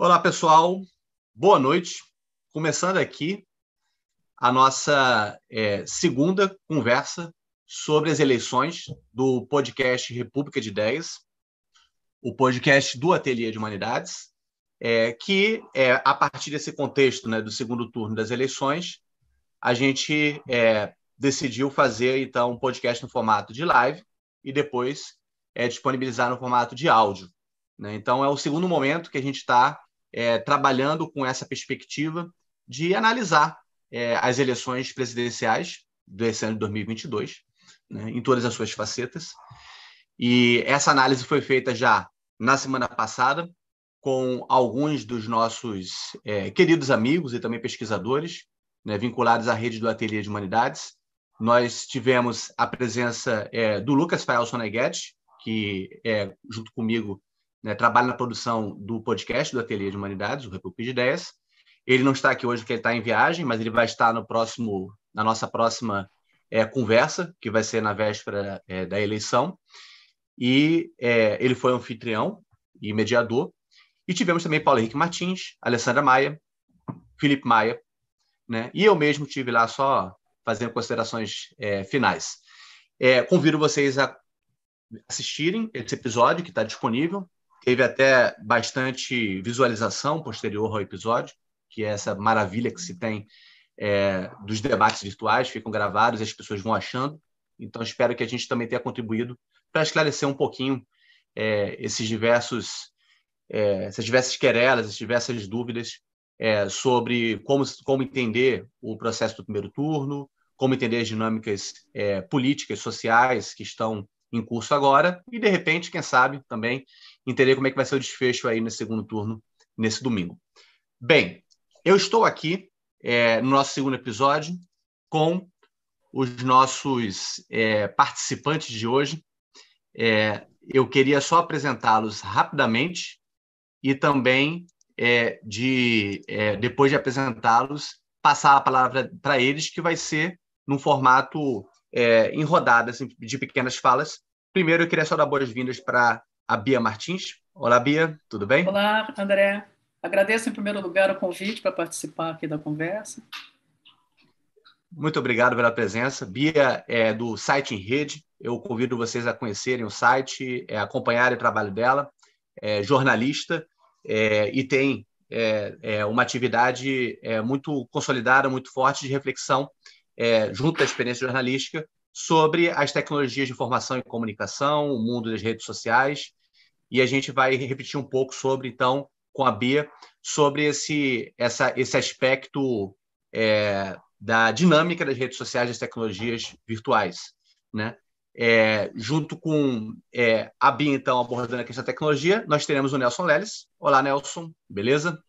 Olá, pessoal. Boa noite. Começando aqui a nossa é, segunda conversa sobre as eleições do podcast República de Ideias, o podcast do Ateliê de Humanidades, é, que é, a partir desse contexto né, do segundo turno das eleições, a gente é, decidiu fazer então um podcast no formato de live e depois é, disponibilizar no formato de áudio. Né? Então, é o segundo momento que a gente está é, trabalhando com essa perspectiva de analisar é, as eleições presidenciais desse ano de 2022, né, em todas as suas facetas. E essa análise foi feita já na semana passada com alguns dos nossos é, queridos amigos e também pesquisadores né, vinculados à rede do Ateliê de Humanidades. Nós tivemos a presença é, do Lucas Fael Soneguete, que é, junto comigo né, trabalha na produção do podcast do Ateliê de Humanidades, o República de Ideias. Ele não está aqui hoje porque ele está em viagem, mas ele vai estar no próximo, na nossa próxima é, conversa, que vai ser na véspera é, da eleição. E é, ele foi anfitrião e mediador. E tivemos também Paulo Henrique Martins, Alessandra Maia, Felipe Maia, né? E eu mesmo tive lá só fazendo considerações é, finais. É, convido vocês a assistirem esse episódio que está disponível Teve até bastante visualização posterior ao episódio, que é essa maravilha que se tem é, dos debates virtuais, ficam gravados as pessoas vão achando. Então, espero que a gente também tenha contribuído para esclarecer um pouquinho é, esses diversos, é, essas diversas querelas, essas diversas dúvidas é, sobre como, como entender o processo do primeiro turno, como entender as dinâmicas é, políticas, sociais que estão em curso agora e, de repente, quem sabe também entender como é que vai ser o desfecho aí no segundo turno, nesse domingo. Bem, eu estou aqui é, no nosso segundo episódio com os nossos é, participantes de hoje. É, eu queria só apresentá-los rapidamente e também, é, de é, depois de apresentá-los, passar a palavra para eles, que vai ser num formato é, em rodadas assim, de pequenas falas. Primeiro, eu queria só dar boas-vindas para a Bia Martins. Olá, Bia, tudo bem? Olá, André. Agradeço, em primeiro lugar, o convite para participar aqui da conversa. Muito obrigado pela presença. Bia é do site em rede. Eu convido vocês a conhecerem o site, é, acompanharem o trabalho dela. É jornalista é, e tem é, é uma atividade é, muito consolidada, muito forte de reflexão é, junto à experiência jornalística sobre as tecnologias de informação e comunicação, o mundo das redes sociais, e a gente vai repetir um pouco sobre, então, com a Bia, sobre esse, essa, esse aspecto é, da dinâmica das redes sociais das tecnologias virtuais. Né? É, junto com é, a Bia, então, abordando a questão da tecnologia, nós teremos o Nelson Leles. Olá, Nelson, beleza?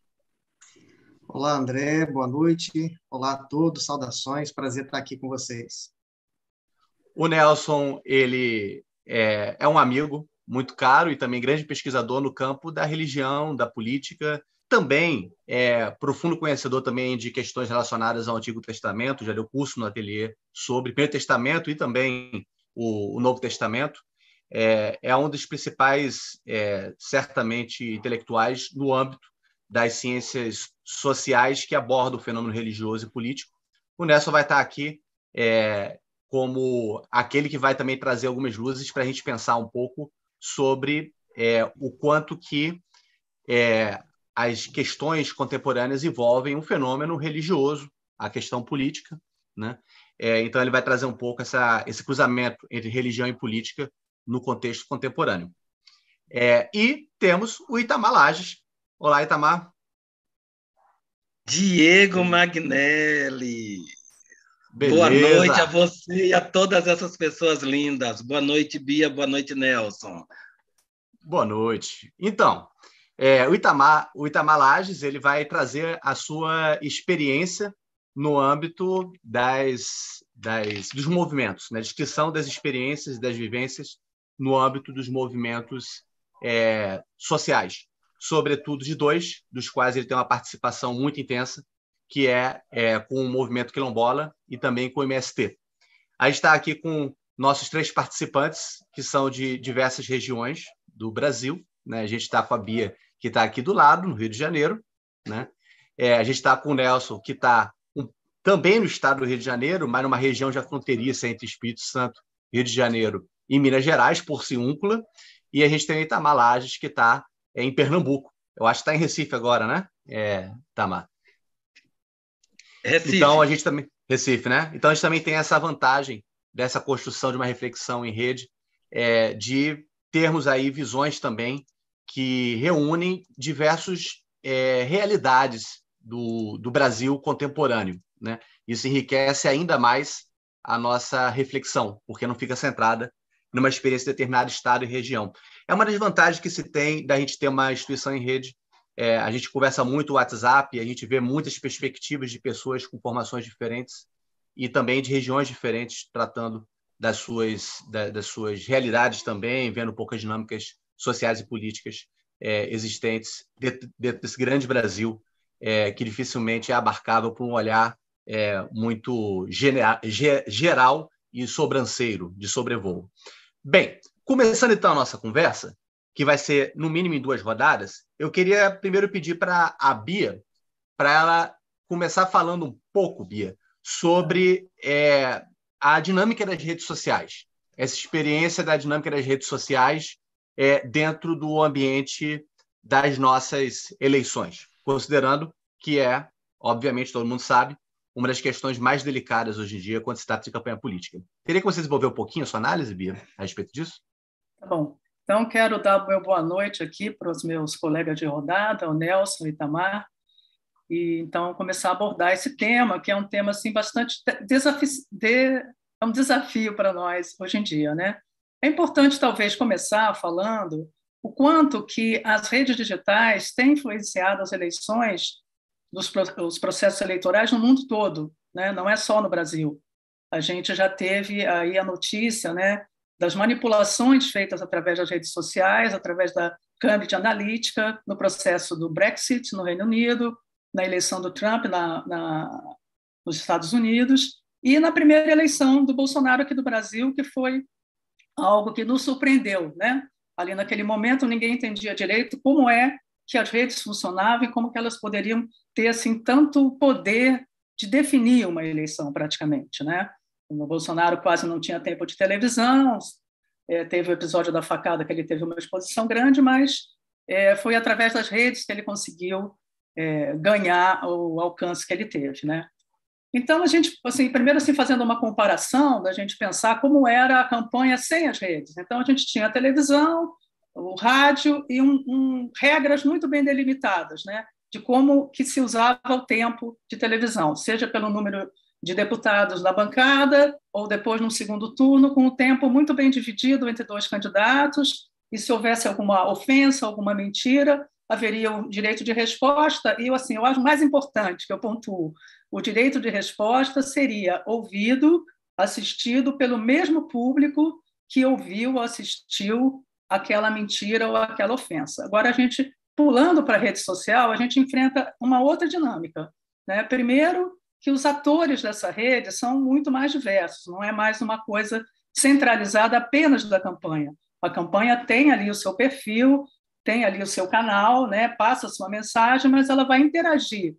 Olá, André, boa noite. Olá a todos, saudações, prazer estar aqui com vocês. O Nelson, ele é, é um amigo muito caro e também grande pesquisador no campo da religião, da política, também é profundo conhecedor também de questões relacionadas ao Antigo Testamento, já deu curso no ateliê sobre o Primeiro Testamento e também o, o Novo Testamento. É, é, um dos principais, é, certamente, intelectuais no âmbito das ciências sociais que abordam o fenômeno religioso e político. O Nelson vai estar aqui é, como aquele que vai também trazer algumas luzes para a gente pensar um pouco sobre é, o quanto que é, as questões contemporâneas envolvem um fenômeno religioso, a questão política, né? É, então ele vai trazer um pouco essa, esse cruzamento entre religião e política no contexto contemporâneo. É, e temos o Itamar Lages. Olá, Itamar. Diego Magnelli. Beleza. Boa noite a você e a todas essas pessoas lindas. Boa noite, Bia. Boa noite, Nelson. Boa noite. Então, é, o Itamar, o Itamar Lages, ele vai trazer a sua experiência no âmbito das, das, dos movimentos, na né? descrição das experiências e das vivências no âmbito dos movimentos é, sociais, sobretudo de dois, dos quais ele tem uma participação muito intensa, que é, é, com o movimento quilombola e também com o MST. A gente está aqui com nossos três participantes, que são de diversas regiões do Brasil. Né? A gente está com a Bia, que está aqui do lado, no Rio de Janeiro. Né? É, a gente está com o Nelson, que está um, também no estado do Rio de Janeiro, mas numa região já fronteiriça entre Espírito Santo, Rio de Janeiro e Minas Gerais, por Ciúncula. E a gente tem o Itamar Lages, que está em Pernambuco. Eu acho que está em Recife agora, né, é, Itamar? Recife. Então, a gente também... Recife, né? Então, a gente também tem essa vantagem dessa construção de uma reflexão em rede, é, de termos aí visões também que reúnem diversas é, realidades do, do Brasil contemporâneo. Né? Isso enriquece ainda mais a nossa reflexão, porque não fica centrada numa experiência de determinado estado e região. É uma das vantagens que se tem da gente ter uma instituição em rede. É, a gente conversa muito no WhatsApp, a gente vê muitas perspectivas de pessoas com formações diferentes e também de regiões diferentes, tratando das suas, da, das suas realidades também, vendo poucas dinâmicas sociais e políticas é, existentes dentro, dentro, desse grande Brasil, é, que dificilmente é abarcável por um olhar é, muito geral e sobranceiro, de sobrevoo. Bem, começando então a nossa conversa, que vai ser no mínimo em duas rodadas, eu queria primeiro pedir para a Bia, para ela começar falando um pouco, Bia, sobre é, a dinâmica das redes sociais, essa experiência da dinâmica das redes sociais é, dentro do ambiente das nossas eleições, considerando que é, obviamente, todo mundo sabe, uma das questões mais delicadas hoje em dia quando se trata de campanha política. Queria que você desenvolver um pouquinho a sua análise, Bia, a respeito disso. Tá bom. Então, quero dar meu boa noite aqui para os meus colegas de rodada, o Nelson, o Itamar, e então começar a abordar esse tema, que é um tema assim bastante desafi de, é um desafio para nós hoje em dia, né? É importante talvez começar falando o quanto que as redes digitais têm influenciado as eleições, dos, os processos eleitorais no mundo todo, né? Não é só no Brasil. A gente já teve aí a notícia, né, das manipulações feitas através das redes sociais, através da Cambridge Analytica, no processo do Brexit no Reino Unido, na eleição do Trump na, na, nos Estados Unidos e na primeira eleição do Bolsonaro aqui do Brasil, que foi algo que nos surpreendeu, né? Ali naquele momento ninguém entendia direito como é que as redes funcionavam e como que elas poderiam ter assim tanto poder de definir uma eleição praticamente, né? O Bolsonaro quase não tinha tempo de televisão, é, teve o episódio da facada que ele teve uma exposição grande, mas é, foi através das redes que ele conseguiu é, ganhar o alcance que ele teve, né? Então a gente, assim, primeiro assim fazendo uma comparação da gente pensar como era a campanha sem as redes. Então a gente tinha a televisão, o rádio e um, um, regras muito bem delimitadas, né? De como que se usava o tempo de televisão, seja pelo número de deputados da bancada ou depois no segundo turno, com o tempo muito bem dividido entre dois candidatos. E se houvesse alguma ofensa, alguma mentira, haveria o direito de resposta, e assim, eu acho mais importante que eu pontuo, o direito de resposta seria ouvido, assistido pelo mesmo público que ouviu ou assistiu aquela mentira ou aquela ofensa. Agora, a gente, pulando para a rede social, a gente enfrenta uma outra dinâmica. Né? Primeiro, que os atores dessa rede são muito mais diversos, não é mais uma coisa centralizada apenas da campanha. A campanha tem ali o seu perfil, tem ali o seu canal, né, passa a sua mensagem, mas ela vai interagir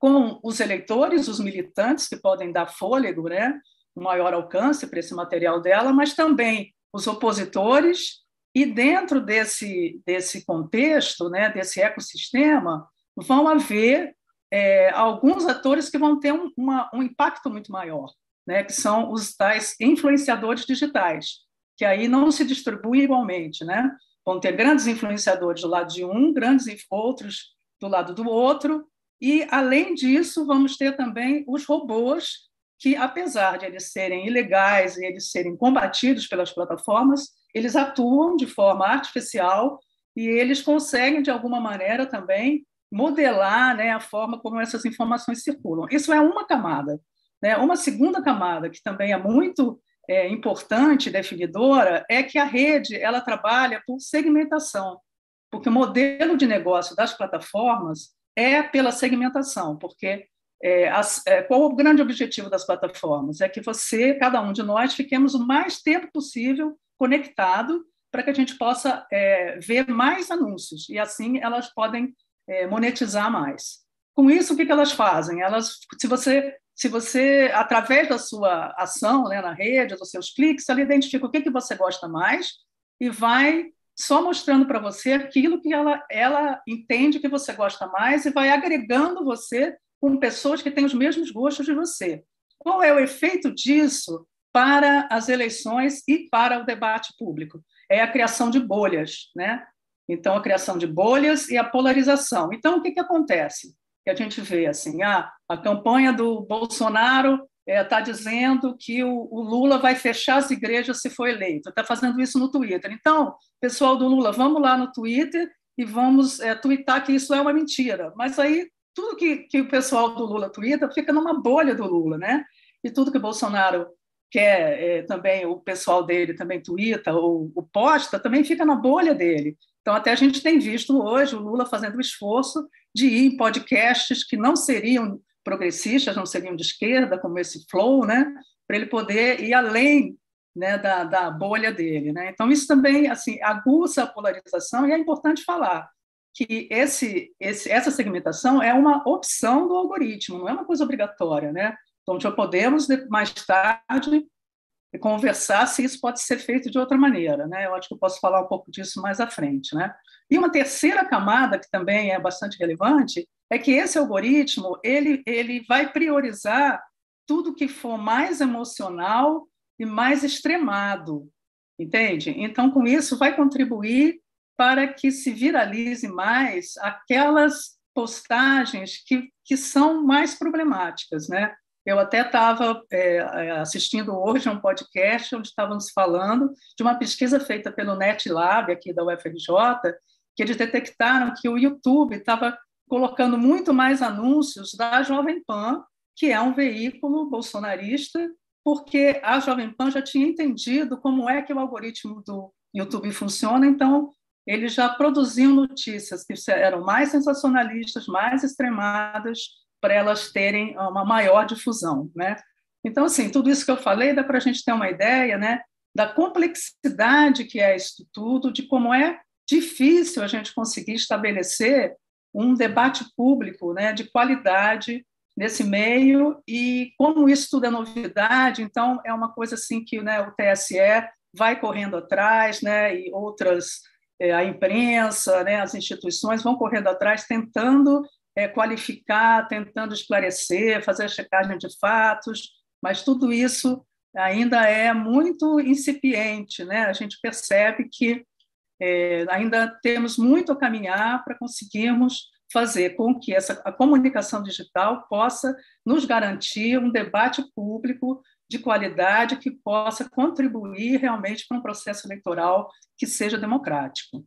com os eleitores, os militantes, que podem dar fôlego, né, um maior alcance para esse material dela, mas também os opositores, e dentro desse, desse contexto, né, desse ecossistema, vão haver é, alguns atores que vão ter um, uma, um impacto muito maior, né, que são os tais influenciadores digitais, que aí não se distribuem igualmente, né? Vão ter grandes influenciadores do lado de um, grandes outros do lado do outro, e, além disso, vamos ter também os robôs, que, apesar de eles serem ilegais e eles serem combatidos pelas plataformas, eles atuam de forma artificial e eles conseguem, de alguma maneira, também modelar né, a forma como essas informações circulam. Isso é uma camada. Né? Uma segunda camada, que também é muito é, importante, definidora, é que a rede ela trabalha por segmentação, porque o modelo de negócio das plataformas é pela segmentação, porque é, as, é, qual o grande objetivo das plataformas? É que você, cada um de nós, fiquemos o mais tempo possível conectado para que a gente possa é, ver mais anúncios e assim elas podem é, monetizar mais. Com isso, o que, que elas fazem? Elas, se você, se você através da sua ação né, na rede, dos seus cliques, ela identifica o que, que você gosta mais e vai só mostrando para você aquilo que ela, ela entende que você gosta mais e vai agregando você com pessoas que têm os mesmos gostos de você. Qual é o efeito disso para as eleições e para o debate público? É a criação de bolhas, né? Então, a criação de bolhas e a polarização. Então, o que, que acontece? Que a gente vê assim, ah, a campanha do Bolsonaro está é, dizendo que o, o, Lula vai fechar as igrejas se for eleito. Está fazendo isso no Twitter. Então, pessoal do Lula, vamos lá no Twitter e vamos é, twittar que isso é uma mentira. Mas aí, tudo que, que o pessoal do Lula twitta fica numa bolha do Lula, né? E tudo que o Bolsonaro quer, é, também o pessoal dele também twitta ou, ou posta, também fica na bolha dele. Então, até a gente tem visto hoje o Lula fazendo o esforço de ir em podcasts que não seriam progressistas, não seriam de esquerda, como esse Flow, né? para ele poder ir além né, da, da bolha dele. Né? Então, isso também assim, aguça a polarização, e é importante falar que esse, esse, essa segmentação é uma opção do algoritmo, não é uma coisa obrigatória. Né? Então, já podemos, mais tarde, conversar se isso pode ser feito de outra maneira. Né? Eu acho que eu posso falar um pouco disso mais à frente. Né? E uma terceira camada, que também é bastante relevante, é que esse algoritmo ele, ele vai priorizar tudo que for mais emocional e mais extremado, entende? Então, com isso, vai contribuir para que se viralize mais aquelas postagens que, que são mais problemáticas, né? Eu até estava é, é, assistindo hoje a um podcast onde estávamos falando de uma pesquisa feita pelo NetLab, aqui da UFRJ, que eles detectaram que o YouTube estava colocando muito mais anúncios da Jovem Pan, que é um veículo bolsonarista, porque a Jovem Pan já tinha entendido como é que o algoritmo do YouTube funciona, então eles já produziam notícias que eram mais sensacionalistas, mais extremadas, para elas terem uma maior difusão, né? Então, assim, tudo isso que eu falei dá para a gente ter uma ideia, né, da complexidade que é isso tudo, de como é difícil a gente conseguir estabelecer um debate público, né, de qualidade nesse meio e como isso tudo é novidade, então é uma coisa assim que né, o TSE vai correndo atrás, né, e outras é, a imprensa, né, as instituições vão correndo atrás, tentando é, qualificar, tentando esclarecer, fazer a checagem de fatos, mas tudo isso ainda é muito incipiente. Né? A gente percebe que é, ainda temos muito a caminhar para conseguirmos fazer com que essa, a comunicação digital possa nos garantir um debate público de qualidade que possa contribuir realmente para um processo eleitoral que seja democrático.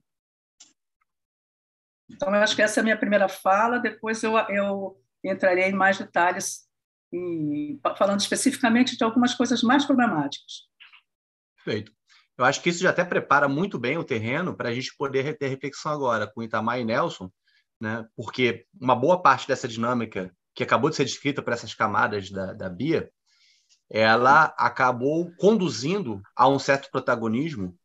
Então, eu acho que essa é a minha primeira fala, depois eu, eu entrarei em mais detalhes, e, falando especificamente de algumas coisas mais problemáticas. Perfeito. Eu acho que isso já até prepara muito bem o terreno para a gente poder ter reflexão agora com Itamar e Nelson, né? porque uma boa parte dessa dinâmica que acabou de ser descrita por essas camadas da, da Bia, ela acabou conduzindo a um certo protagonismo,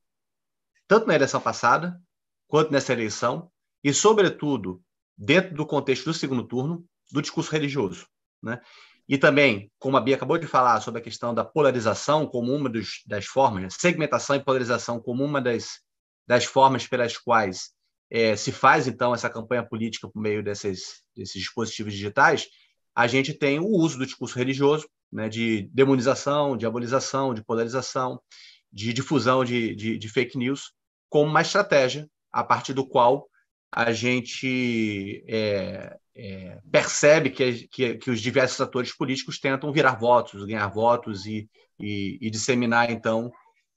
tanto na eleição passada, quanto nessa eleição, e, sobretudo, dentro do contexto do segundo turno, do discurso religioso. Né? E também, como a Bia acabou de falar, sobre a questão da polarização como uma dos, das formas, né? segmentação e polarização como uma das, das formas pelas quais é, se faz, então, essa campanha política por meio desses, desses dispositivos digitais, a gente tem o uso do discurso religioso, né, de demonização, diabolização, de polarização, de difusão de, de, de fake news, como uma estratégia a partir do qual a gente é, é, percebe que, que, que, os diversos atores políticos tentam virar votos, ganhar votos e, e, e disseminar, então,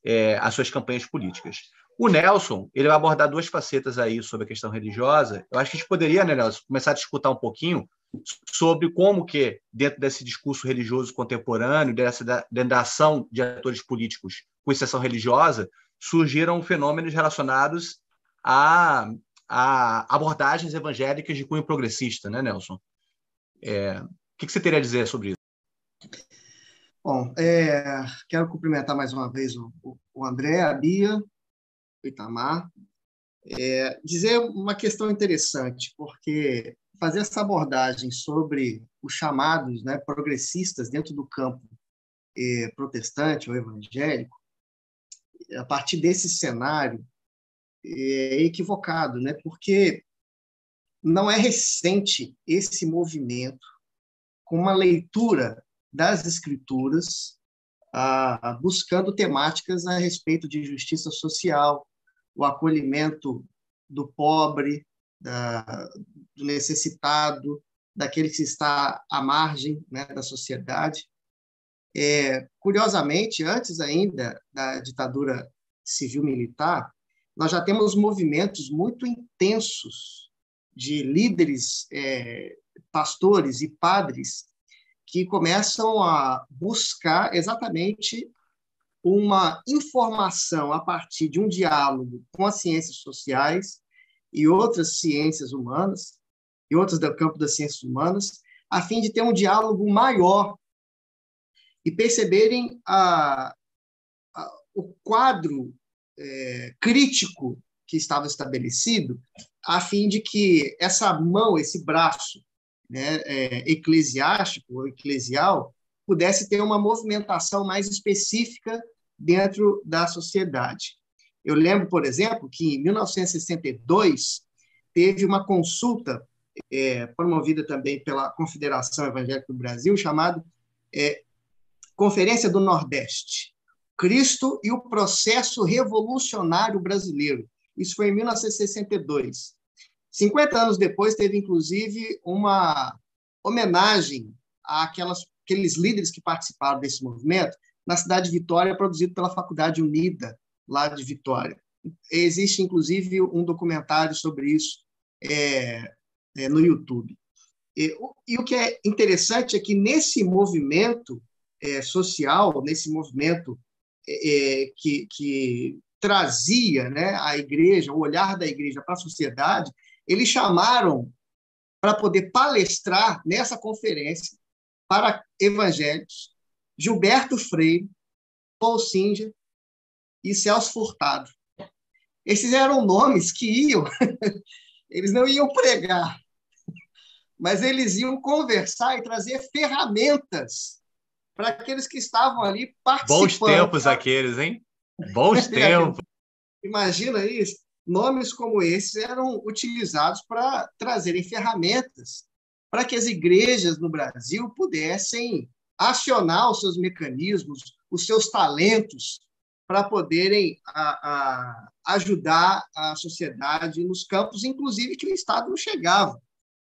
é, as suas campanhas políticas. O Nelson ele vai abordar duas facetas aí sobre a questão religiosa. Eu acho que a gente poderia, né, Nelson, começar a discutir um pouquinho sobre como que, dentro desse discurso religioso contemporâneo, dessa, dentro da ação de atores políticos com exceção religiosa, surgiram fenômenos relacionados a a abordagens evangélicas de cunho progressista, né, Nelson? É, o que, você teria a dizer sobre isso? Bom, é, quero cumprimentar mais uma vez o, o André, a Bia, Itamar, é, dizer uma questão interessante, porque fazer essa abordagem sobre os chamados né, progressistas dentro do campo é, protestante ou evangélico, a partir desse cenário, é equivocado, né? porque não é recente esse movimento com uma leitura das escrituras, ah, buscando temáticas a respeito de justiça social, o acolhimento do pobre, da, do necessitado, daquele que está à margem né, da sociedade. É, curiosamente, antes ainda da ditadura civil-militar, nós já temos movimentos muito intensos de líderes, é, pastores e padres que começam a buscar exatamente uma informação a partir de um diálogo com as ciências sociais e outras ciências humanas, e outras do campo das ciências humanas, a fim de ter um diálogo maior e perceberem a, a, o quadro é, crítico que estava estabelecido, a fim de que essa mão, esse braço né, é, eclesiástico ou eclesial pudesse ter uma movimentação mais específica dentro da sociedade. Eu lembro, por exemplo, que em 1962 teve uma consulta é, promovida também pela Confederação Evangélica do Brasil, chamada é, Conferência do Nordeste, Cristo e o Processo Revolucionário Brasileiro. Isso foi em 1962. 50 anos depois, teve inclusive uma homenagem àquelas, àqueles líderes que participaram desse movimento na cidade de Vitória, produzido pela Faculdade Unida, lá de Vitória. Existe, inclusive, um documentário sobre isso é, é, no YouTube. E, e, o que é interessante é que, nesse movimento é, social, nesse movimento é, é, que, que trazia né, a igreja, o olhar da igreja para a sociedade, eles chamaram para poder palestrar nessa conferência para evangélicos Gilberto Freire, Paul Singer e Celso Furtado. Esses eram nomes que iam, eles não iam pregar, mas eles iam conversar e trazer ferramentas para aqueles que estavam ali participando. Bons tempos aqueles, hein? Bons tempos. Imagina isso. Nomes como esses eram utilizados para trazerem ferramentas para que as igrejas no Brasil pudessem acionar os seus mecanismos, os seus talentos, para poderem a, a, ajudar a sociedade nos campos, inclusive que o Estado não chegava.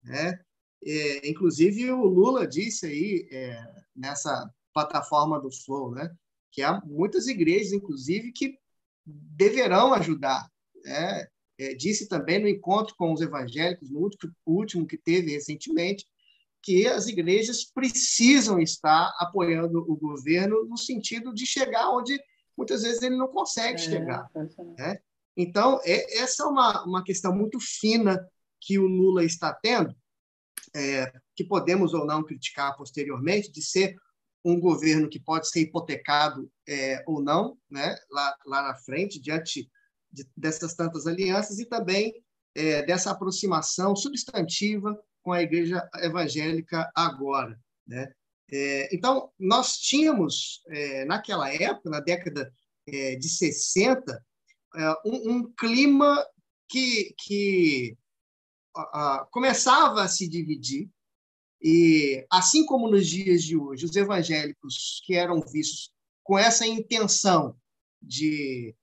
Né? É, inclusive, o Lula disse aí, é, nessa plataforma do Flow, né, que há muitas igrejas, inclusive, que deverão ajudar. Né? É, disse também no encontro com os evangélicos, no último, que teve recentemente, que as igrejas precisam estar apoiando o governo no sentido de chegar onde muitas vezes ele não consegue é, chegar. Né? Então, é, essa é uma, uma questão muito fina que o Lula está tendo, é, que podemos ou não criticar posteriormente, de ser um governo que pode ser hipotecado é, ou não, né, lá, lá na frente, diante de, dessas tantas alianças, e também é, dessa aproximação substantiva com a igreja evangélica agora. Né? É, então, nós tínhamos, é, naquela época, na década é, de 60, é, um, um, clima que, que começava a se dividir, e assim como nos dias de hoje, os evangélicos que eram vistos com essa intenção de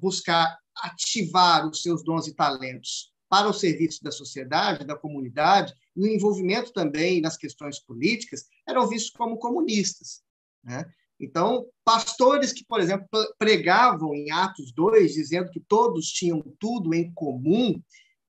buscar ativar os seus dons e talentos para o serviço da sociedade, da comunidade, e o envolvimento também nas questões políticas, eram vistos como comunistas. Né? Então, pastores que, por exemplo, pregavam em Atos 2, dizendo que todos tinham tudo em comum,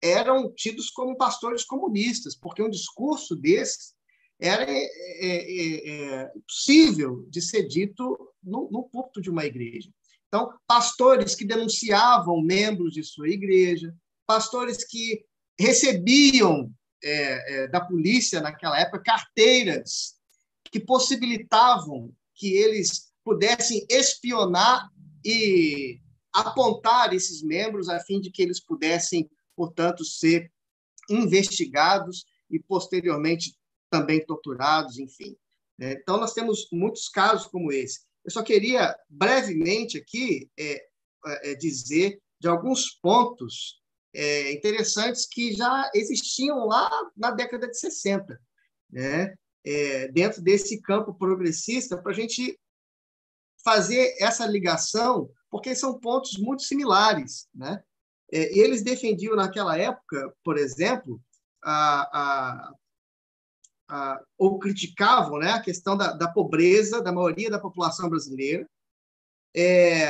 eram tidos como pastores comunistas, porque um discurso desses era é, é, é, possível de ser dito no, no púlpito de uma igreja. Então, pastores que denunciavam membros de sua igreja, pastores que recebiam da polícia naquela época carteiras que possibilitavam que eles pudessem espionar e apontar esses membros a fim de que eles pudessem, portanto, ser investigados e posteriormente também torturados, enfim. Né? Então, nós temos muitos casos como esse. Eu só queria brevemente aqui é, é, dizer de alguns pontos é, interessantes que já existiam lá na década de 60, né? É, dentro desse campo progressista, para a gente fazer essa ligação, porque são pontos muito similares. Né? É, eles defendiam, naquela época, por exemplo, a, a, a, ou criticavam né, a questão da, da, pobreza da maioria da população brasileira, é,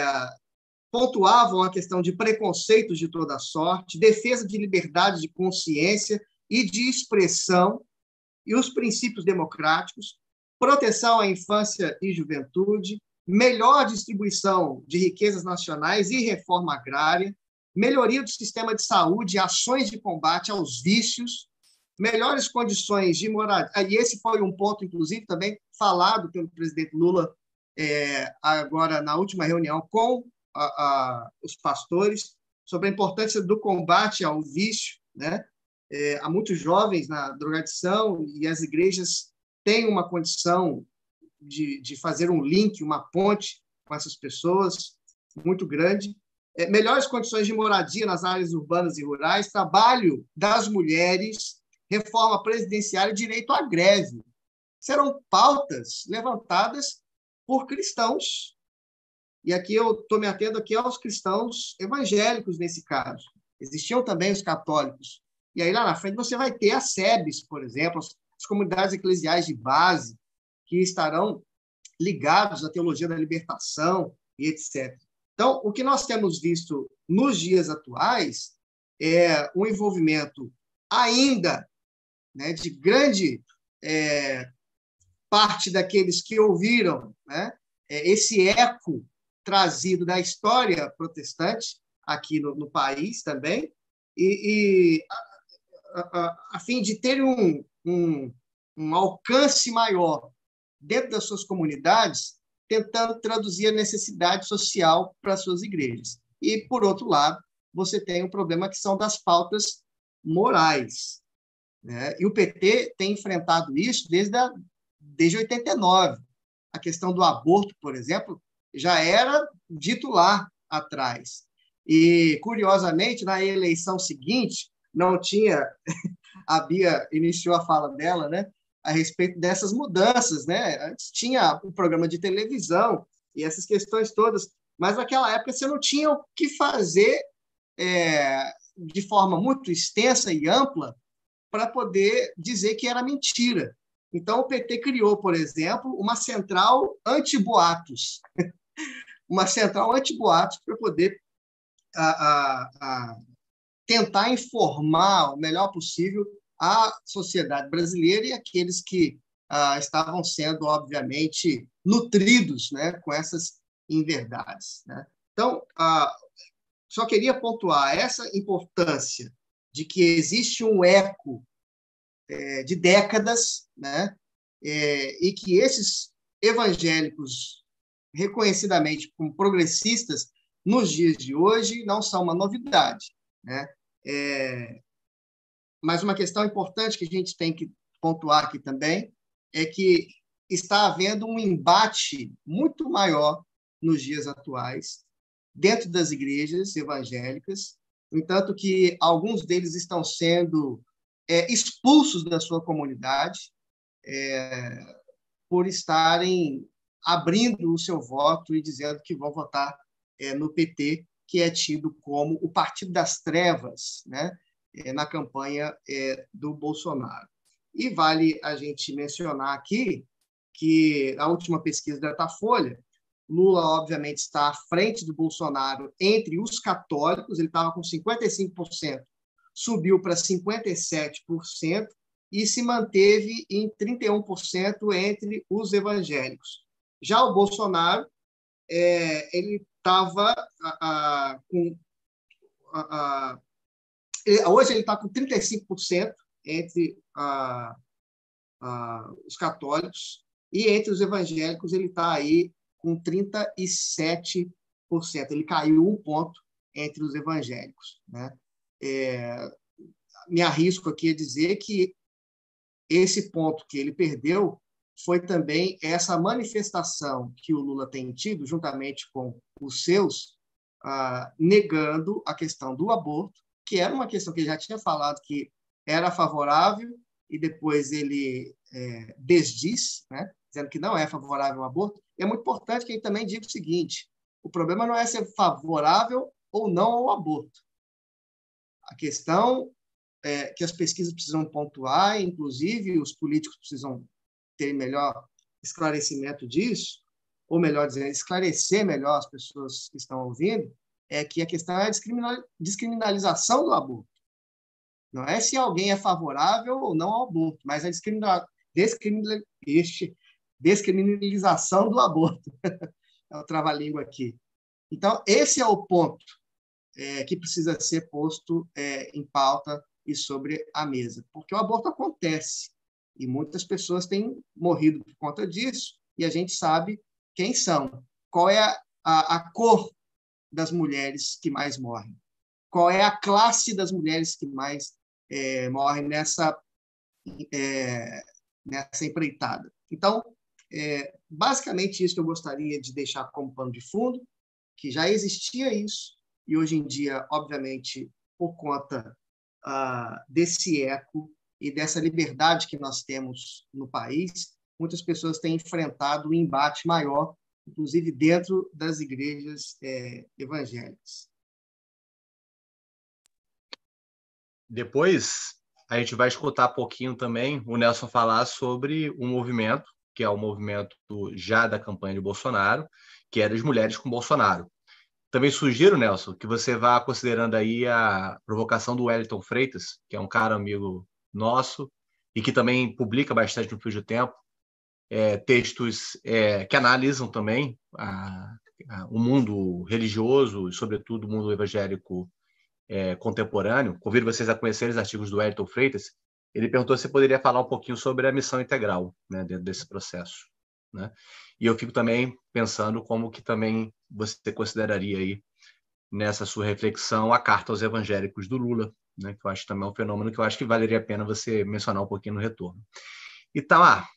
pontuavam a questão de preconceitos de toda sorte, defesa de liberdade de consciência e de expressão e os princípios democráticos, proteção à infância e juventude, melhor distribuição de riquezas nacionais e reforma agrária, melhoria do sistema de saúde, ações de combate aos vícios, melhores condições de moradia. E esse foi um ponto, inclusive, também falado pelo presidente Lula é, agora na última reunião com a, a, os pastores sobre a importância do combate ao vício, né? É, há muitos jovens na drogadição e as igrejas têm uma condição de, de fazer um link, uma ponte com essas pessoas muito grande. É, melhores condições de moradia nas áreas urbanas e rurais, trabalho das mulheres, reforma presidencial e direito à greve. Serão pautas levantadas por cristãos. E aqui eu estou me atendo aqui aos cristãos evangélicos nesse caso. Existiam também os católicos. E aí lá na frente você vai ter as SEBs, por exemplo, as comunidades eclesiais de base, que estarão ligados à teologia da libertação e etc. Então, o que nós temos visto nos dias atuais é um envolvimento ainda né, de grande é, parte daqueles que ouviram né, é, esse eco trazido da história protestante aqui no, no país também, e, e a, a, a, fim de ter um, um, um alcance maior dentro das suas comunidades, tentando traduzir a necessidade social para as suas igrejas. E, por outro lado, você tem um problema que são das pautas morais. Né? E o PT tem enfrentado isso desde, a, desde 89. A questão do aborto, por exemplo, já era dito lá atrás. E, curiosamente, na eleição seguinte, não tinha. A Bia iniciou a fala dela, né? A respeito dessas mudanças, né? Antes tinha o um programa de televisão e essas questões todas, mas naquela época você não tinha o que fazer é, de forma muito extensa e ampla para poder dizer que era mentira. Então, o PT criou, por exemplo, uma central anti-boatos, uma central anti-boatos para poder a, a, a tentar informar o melhor possível a sociedade brasileira e aqueles que ah, estavam sendo, obviamente, nutridos né, com essas inverdades. Né? Então, ah, só queria pontuar essa importância de que existe um eco é, de décadas, né, é, e que esses evangélicos, reconhecidamente como progressistas, nos dias de hoje, não são uma novidade. Né? É, mas uma questão importante que a gente tem que pontuar aqui também é que está havendo um embate muito maior nos dias atuais dentro das igrejas evangélicas, entanto que alguns deles estão sendo é, expulsos da sua comunidade é, por estarem abrindo o seu voto e dizendo que vão votar é, no PT, que é tido como o partido das trevas, né? É, na campanha é, do Bolsonaro. E vale a gente mencionar aqui que a última pesquisa da Datafolha, Lula, obviamente, está à frente do Bolsonaro entre os católicos, ele estava com 55%, subiu para 57% e se manteve em 31% entre os evangélicos. Já o Bolsonaro, é, ele estava com a, a, hoje ele está com 35% entre ah, ah, os católicos e entre os evangélicos ele está aí com 37%. ele caiu um ponto entre os evangélicos. Né? É, me arrisco aqui a dizer que esse ponto que ele perdeu foi também essa manifestação que o Lula tem tido, juntamente com os seus, ah, negando a questão do aborto, que era uma questão que ele já tinha falado que era favorável e depois ele é, né, dizendo que não é favorável ao aborto. E é muito importante que ele também diga o seguinte: o problema não é ser favorável ou não ao aborto. A questão é que as pesquisas precisam pontuar, inclusive os políticos precisam ter melhor esclarecimento disso, ou melhor dizendo, esclarecer melhor as pessoas que estão ouvindo, é que a questão é a descriminalização do aborto. Não é se alguém é favorável ou não ao aborto, mas a descriminalização do aborto. é o trava-língua aqui. Então, esse é o ponto é, que precisa ser posto é, em pauta e sobre a mesa, porque o aborto acontece e muitas pessoas têm morrido por conta disso e a gente sabe quem são, qual é a, a, a cor das mulheres que mais morrem, qual é a classe das mulheres que mais é, morrem nessa é, nessa empreitada. Então, é, basicamente isso que eu gostaria de deixar como pano de fundo, que já existia isso e hoje em dia, obviamente, por conta ah, desse eco e dessa liberdade que nós temos no país, muitas pessoas têm enfrentado um embate maior, inclusive dentro das igrejas é, evangélicas. Depois, a gente vai escutar um pouquinho também o Nelson falar sobre um movimento, que é o movimento já da campanha de Bolsonaro, que é das mulheres com Bolsonaro. Também sugiro, Nelson, que você vá considerando aí a provocação do Wellington Freitas, que é um cara amigo nosso e que também publica bastante no Fio de Tempo, é, textos é, que analisam também a, a, o mundo religioso e, sobretudo, o mundo evangélico é, contemporâneo. Convido vocês a conhecerem os artigos do Wellington Freitas. Ele perguntou se poderia falar um pouquinho sobre a missão integral né, dentro desse processo. Né? E eu fico também pensando como que também você consideraria aí nessa sua reflexão a carta aos evangélicos do Lula, né, que eu acho também um fenômeno que eu acho que valeria a pena você mencionar um pouquinho no retorno. Itamar,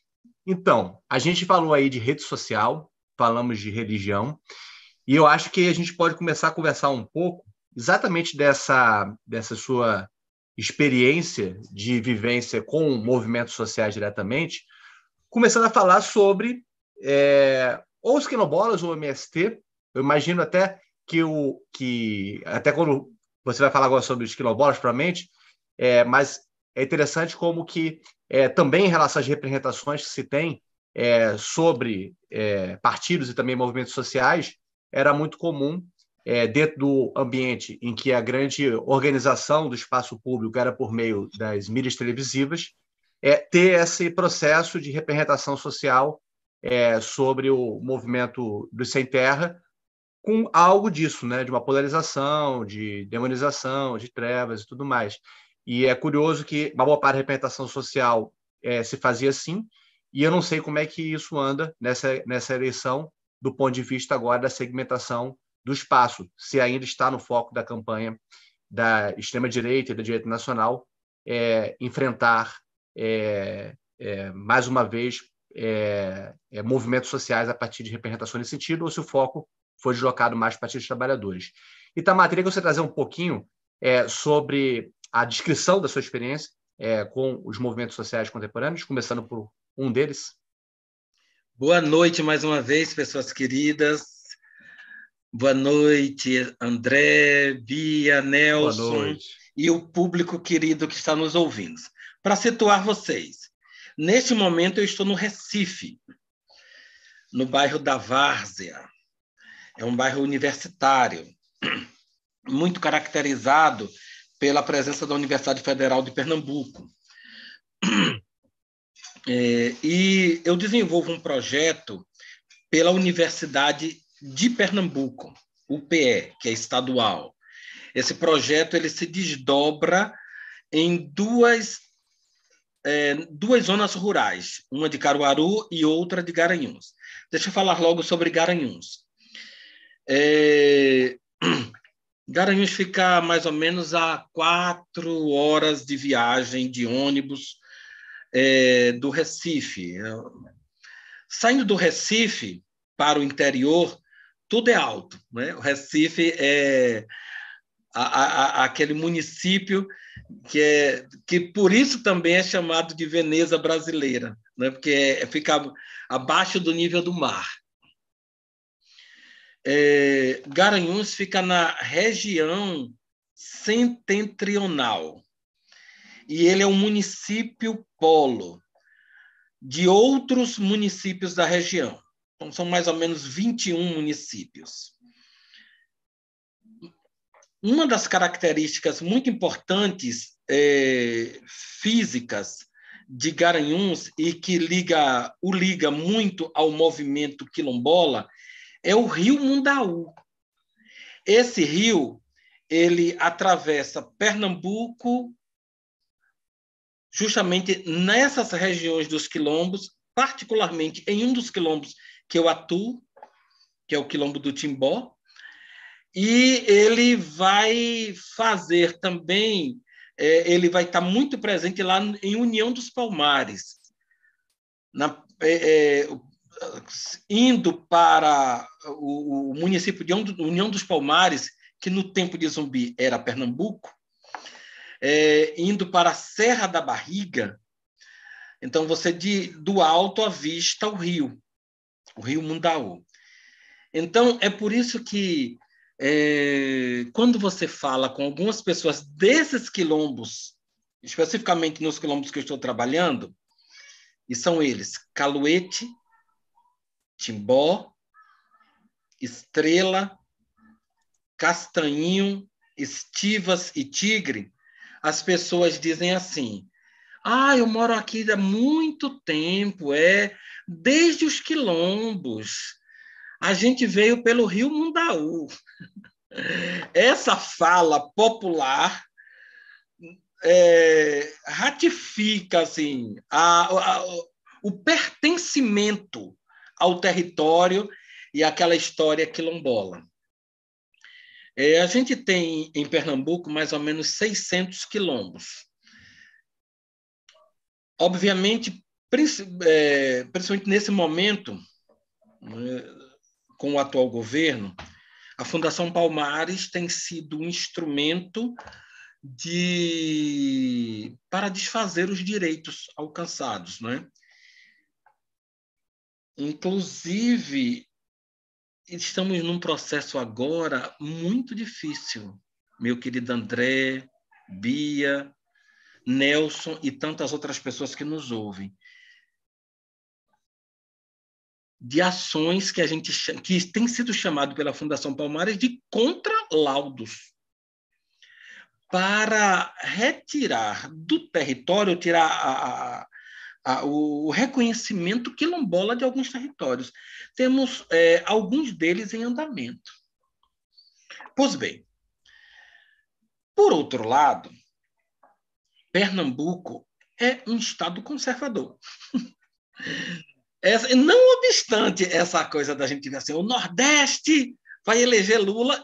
então, a gente falou aí de rede social, falamos de religião, e eu acho que a gente pode começar a conversar um pouco exatamente dessa, dessa sua experiência de vivência com movimentos sociais diretamente, começando a falar sobre é, ou os quilombolas ou o MST. Eu imagino até que o que até quando você vai falar agora sobre os quilombolas, provavelmente, é, mas é interessante como que é, também em relação às representações que se tem é, sobre é, partidos e também movimentos sociais, era muito comum é, dentro do ambiente em que a grande organização do espaço público era por meio das mídias televisivas, é, ter esse processo de representação social é, sobre o movimento do sem terra, com algo disso, né, de uma polarização, de demonização, de trevas e tudo mais. E é curioso que uma boa parte da representação social é, se fazia assim, e eu não sei como é que isso anda nessa, nessa eleição, do ponto de vista agora da segmentação do espaço, se ainda está no foco da campanha da extrema-direita e da direita nacional é, enfrentar, é, é mais uma vez, é, é, movimentos sociais a partir de representação nesse sentido, ou se o foco foi deslocado mais para dos trabalhadores. Itamar, queria que você trazer um pouquinho é, sobre a descrição da sua experiência é, com os movimentos sociais contemporâneos, começando por um deles. Boa noite mais uma vez, pessoas queridas. Boa noite, André, Bia, Nelson e o público querido que está nos ouvindo. Para situar vocês, neste momento eu estou no Recife, no bairro da Várzea, é um bairro universitário, muito caracterizado pela presença da Universidade Federal de Pernambuco. É, e eu desenvolvo um projeto pela Universidade de Pernambuco, UPE, que é estadual. Esse projeto ele se desdobra em duas, é, duas zonas rurais, uma de Caruaru e outra de Garanhuns. Deixa eu falar logo sobre Garanhuns. É... Garanhuns fica mais ou menos a quatro horas de viagem de ônibus é, do Recife. Saindo do Recife para o interior, tudo é alto. Né? O Recife é a, a, aquele município que é que por isso também é chamado de Veneza brasileira, né? porque é, fica abaixo do nível do mar. É, Garanhuns fica na região setentrional e ele é um município polo de outros municípios da região. Então, são mais ou menos 21 municípios. Uma das características muito importantes é, físicas de Garanhuns e que liga, o liga muito ao movimento quilombola é o rio Mundaú. Esse rio ele atravessa Pernambuco, justamente nessas regiões dos quilombos, particularmente em um dos quilombos que eu atuo, que é o quilombo do Timbó, e ele vai fazer também, é, ele vai estar muito presente lá em União dos Palmares, na, é, é, indo para o, o município de União dos Palmares, que no tempo de Zumbi era Pernambuco, é, indo para a Serra da Barriga. Então, você de, do alto avista o rio, o rio Mundaú. Então, é por isso que é, quando você fala com algumas pessoas desses quilombos, especificamente nos quilombos que eu estou trabalhando, e são eles Caluete, Timbó, Estrela, Castanhinho, Estivas e Tigre, as pessoas dizem assim: ah, eu moro aqui há muito tempo, é desde os quilombos a gente veio pelo Rio Mundaú. Essa fala popular é, ratifica assim a, a, o pertencimento ao território e aquela história quilombola. É, a gente tem em Pernambuco mais ou menos 600 quilombos. Obviamente, é, principalmente nesse momento, né, com o atual governo, a Fundação Palmares tem sido um instrumento de para desfazer os direitos alcançados, né? Inclusive, estamos num processo agora muito difícil, meu querido André, Bia, Nelson e tantas outras pessoas que nos ouvem de ações que a gente que tem sido chamado pela Fundação Palmares de contralaudos. Para retirar do território, tirar a, a, a, o reconhecimento quilombola de alguns territórios. Temos é, alguns deles em andamento. Pois bem, por outro lado, Pernambuco é um estado conservador. Essa, não obstante essa coisa da gente ver assim, o Nordeste vai eleger Lula,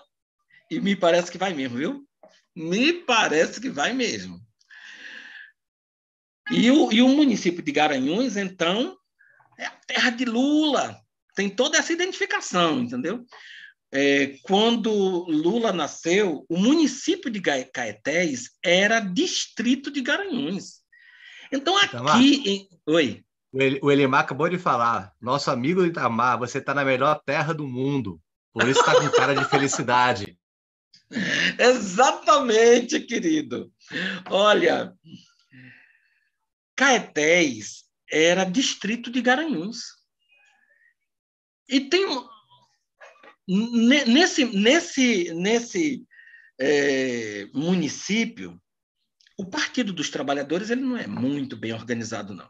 e me parece que vai mesmo, viu? Me parece que vai mesmo. E o, e o município de Garanhuns, então, é a terra de Lula. Tem toda essa identificação, entendeu? É, quando Lula nasceu, o município de Caetés era distrito de Garanhuns. Então, aqui. Em... Oi. O Elimar acabou de falar, nosso amigo Itamar, você está na melhor terra do mundo. Por isso está com cara de felicidade. Exatamente, querido. Olha, Caetés era distrito de Garanhuns. E tem nesse nesse nesse é, município o Partido dos Trabalhadores ele não é muito bem organizado não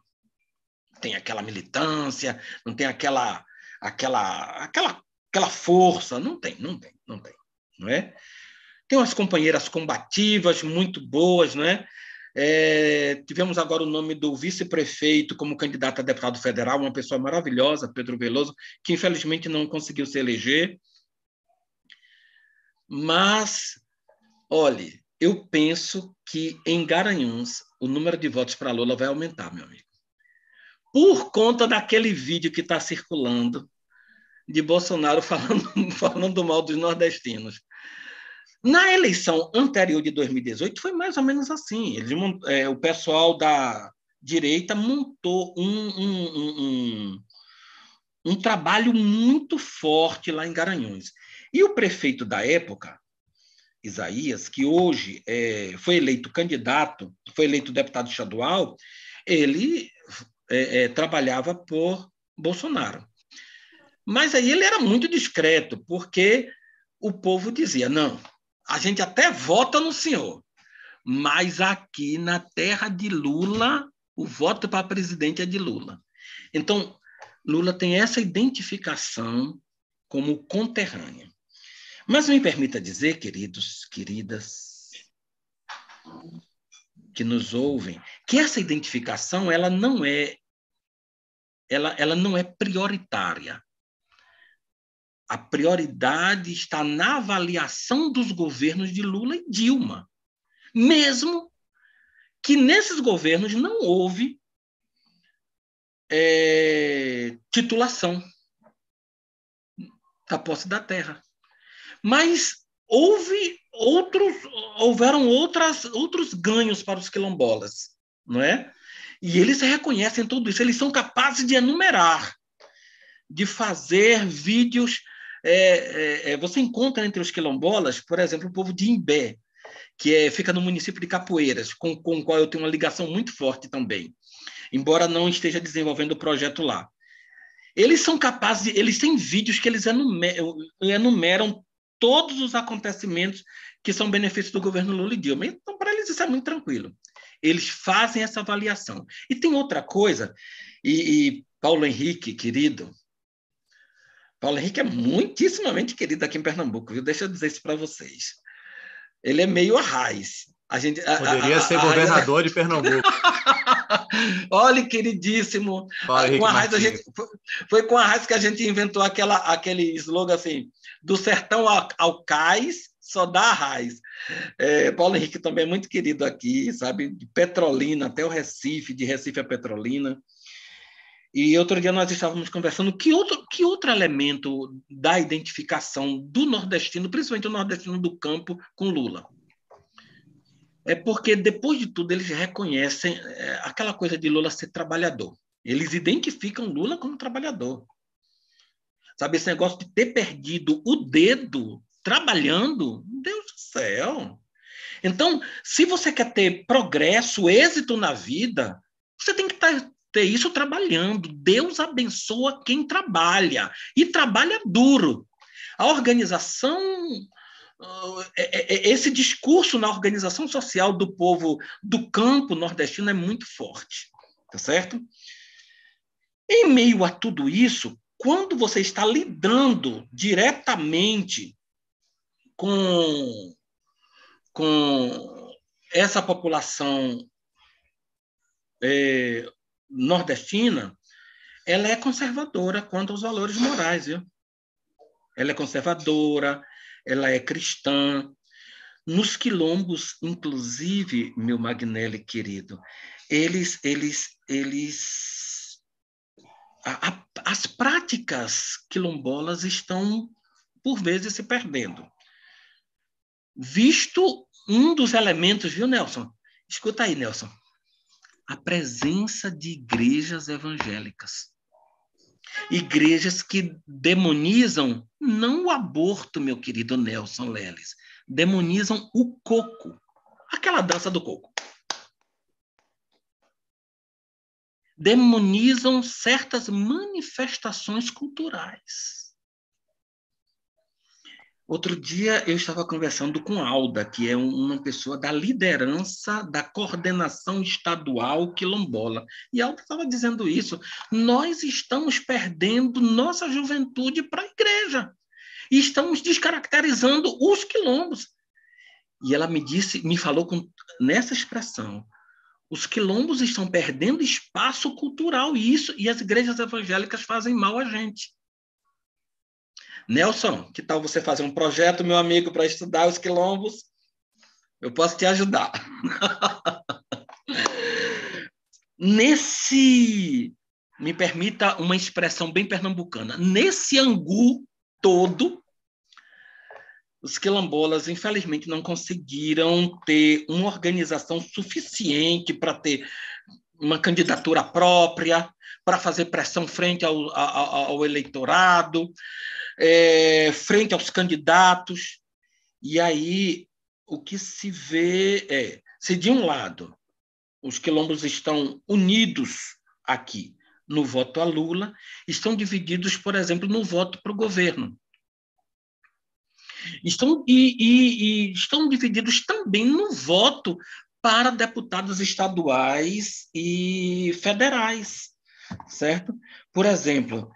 tem aquela militância, não tem aquela aquela aquela aquela força, não tem, não tem, não tem, não é? Tem umas companheiras combativas muito boas, não é? É, tivemos agora o nome do vice-prefeito como candidato a deputado federal, uma pessoa maravilhosa, Pedro Veloso, que infelizmente não conseguiu se eleger. Mas, olhe, eu penso que em Garanhuns o número de votos para Lula vai aumentar, meu amigo. Por conta daquele vídeo que está circulando de Bolsonaro falando, falando mal dos nordestinos. Na eleição anterior de 2018 foi mais ou menos assim. Eles, é, o pessoal da direita montou um, um, um, um, trabalho muito forte lá em Garanhuns. E o prefeito da época, Isaías, que hoje é, foi eleito candidato, foi eleito deputado estadual, ele é, é, trabalhava por Bolsonaro. Mas aí ele era muito discreto, porque o povo dizia: não, a gente até vota no senhor, mas aqui na terra de Lula, o voto para presidente é de Lula. Então, Lula tem essa identificação como conterrânea. Mas me permita dizer, queridos, queridas, que nos ouvem, que essa identificação ela não é ela, ela não é prioritária. A prioridade está na avaliação dos governos de Lula e Dilma, mesmo que nesses governos não houve é, titulação da posse da terra. Mas houve outros, houveram outras, outros ganhos para os quilombolas, não é? E eles reconhecem tudo isso, eles são capazes de enumerar, de fazer vídeos. É, é, é, você encontra entre os quilombolas, por exemplo, o povo de Imbé, que é, fica no município de Capoeiras, com, com o qual eu tenho uma ligação muito forte também, embora não esteja desenvolvendo o projeto lá. Eles são capazes, de, eles têm vídeos que eles enumeram, enumeram todos os acontecimentos que são benefícios do governo Lula e Dilma. Então, para eles, isso é muito tranquilo. Eles fazem essa avaliação. E tem outra coisa, e, e Paulo Henrique, querido, Paulo Henrique é muitíssimamente querido aqui em Pernambuco, viu? Deixa eu dizer isso para vocês. Ele é meio arraiz. A gente, Poderia a, a, ser governador a... de Pernambuco. Olha, queridíssimo. com a raiz, a gente, foi, foi, com a raiz que a gente inventou aquela, aquele slogan assim: do sertão ao, ao cais, só dá a raiz. É, Paulo Henrique também é muito querido aqui, sabe? De Petrolina até o Recife, de Recife a Petrolina. E outro dia nós estávamos conversando que outro, que outro elemento da identificação do nordestino, principalmente o nordestino do campo, com Lula? É porque, depois de tudo, eles reconhecem é, aquela coisa de Lula ser trabalhador. Eles identificam Lula como trabalhador. Sabe, esse negócio de ter perdido o dedo trabalhando, Deus do céu. Então, se você quer ter progresso, êxito na vida, você tem que tá, ter isso trabalhando. Deus abençoa quem trabalha e trabalha duro. A organização é, é, é, esse discurso na organização social do povo do campo nordestino é muito forte, tá certo? Em meio a tudo isso, quando você está lidando diretamente com, com essa população é, nordestina, ela é conservadora quanto aos valores morais, viu? Ela é conservadora, ela é cristã. Nos quilombos, inclusive, meu Magnelli querido, eles, eles, eles, a, a, as práticas quilombolas estão por vezes se perdendo. Visto um dos elementos, viu, Nelson? Escuta aí, Nelson. A presença de igrejas evangélicas igrejas que demonizam não o aborto, meu querido Nelson Leles, demonizam o coco, aquela dança do coco. Demonizam certas manifestações culturais. Outro dia eu estava conversando com Alda, que é uma pessoa da liderança da coordenação estadual quilombola. E Alda estava dizendo isso. Nós estamos perdendo nossa juventude para a igreja. E estamos descaracterizando os quilombos. E ela me disse, me falou com, nessa expressão: os quilombos estão perdendo espaço cultural e isso e as igrejas evangélicas fazem mal a gente. Nelson, que tal você fazer um projeto, meu amigo, para estudar os quilombos? Eu posso te ajudar. Nesse, me permita uma expressão bem pernambucana, nesse angu todo, os quilombolas, infelizmente, não conseguiram ter uma organização suficiente para ter uma candidatura própria, para fazer pressão frente ao, ao, ao eleitorado, é, frente aos candidatos. E aí o que se vê é, se de um lado os quilombos estão unidos aqui no voto a Lula, estão divididos, por exemplo, no voto para o governo. Estão, e, e, e estão divididos também no voto para deputados estaduais e federais, certo? Por exemplo,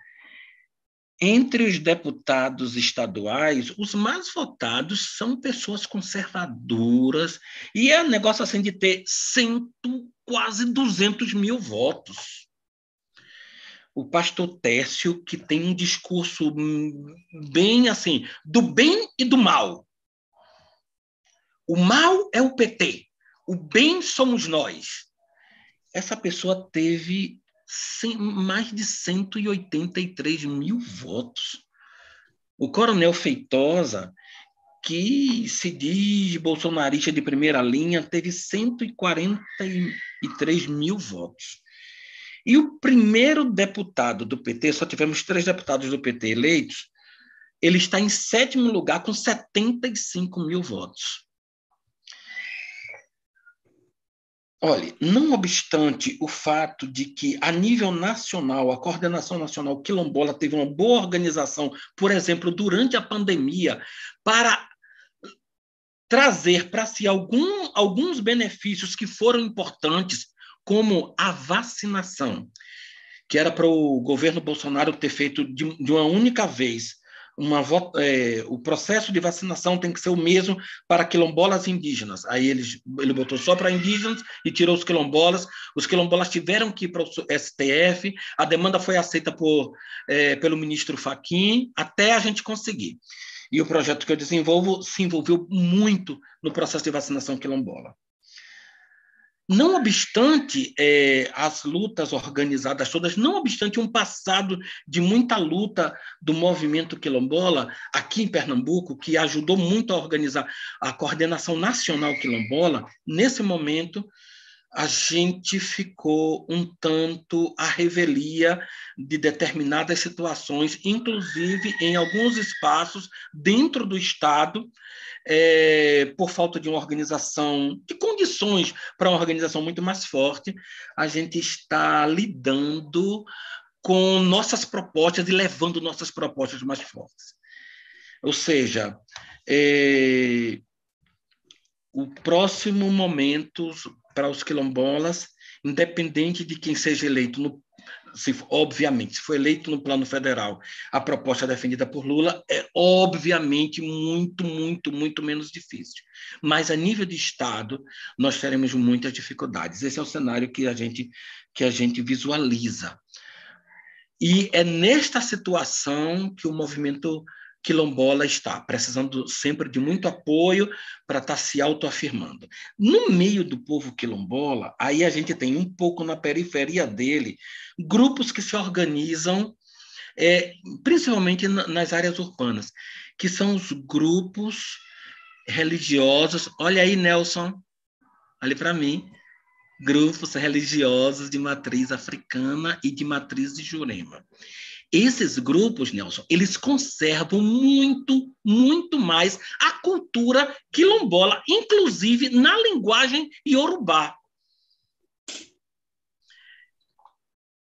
entre os deputados estaduais, os mais votados são pessoas conservadoras, e é um negócio assim de ter cento, quase 200 mil votos. O pastor Técio, que tem um discurso bem assim, do bem e do mal. O mal é o PT, o bem somos nós. Essa pessoa teve mais de 183 mil votos. O coronel Feitosa, que se diz bolsonarista de primeira linha, teve 143 mil votos. E o primeiro deputado do PT, só tivemos três deputados do PT eleitos, ele está em sétimo lugar com 75 mil votos. Olhe, não obstante o fato de que, a nível nacional, a coordenação nacional quilombola teve uma boa organização, por exemplo, durante a pandemia, para trazer para si algum, alguns benefícios que foram importantes, como a vacinação, que era para o governo Bolsonaro ter feito de, de uma única vez uma, é, o processo de vacinação tem que ser o mesmo para quilombolas indígenas. Aí ele, ele botou só para indígenas e tirou os quilombolas. Os quilombolas tiveram que ir para o STF, a demanda foi aceita por, é, pelo ministro Faquim, até a gente conseguir. E o projeto que eu desenvolvo se envolveu muito no processo de vacinação quilombola. Não obstante é, as lutas organizadas todas, não obstante um passado de muita luta do movimento quilombola aqui em Pernambuco, que ajudou muito a organizar a coordenação nacional quilombola, nesse momento a gente ficou um tanto à revelia de determinadas situações, inclusive em alguns espaços dentro do Estado, é, por falta de uma organização, de condições para uma organização muito mais forte, a gente está lidando com nossas propostas e levando nossas propostas mais fortes. Ou seja, é, o próximo momento para os quilombolas, independente de quem seja eleito no se, obviamente, se for eleito no plano federal a proposta defendida por Lula, é obviamente muito, muito, muito menos difícil. Mas a nível de Estado, nós teremos muitas dificuldades. Esse é o cenário que a gente, que a gente visualiza. E é nesta situação que o movimento quilombola está, precisando sempre de muito apoio para estar tá se autoafirmando. No meio do povo quilombola, aí a gente tem um pouco na periferia dele grupos que se organizam, é, principalmente nas áreas urbanas, que são os grupos religiosos. Olha aí, Nelson, olha para mim. Grupos religiosos de matriz africana e de matriz de Jurema. Esses grupos, Nelson, eles conservam muito, muito mais a cultura quilombola, inclusive na linguagem iorubá.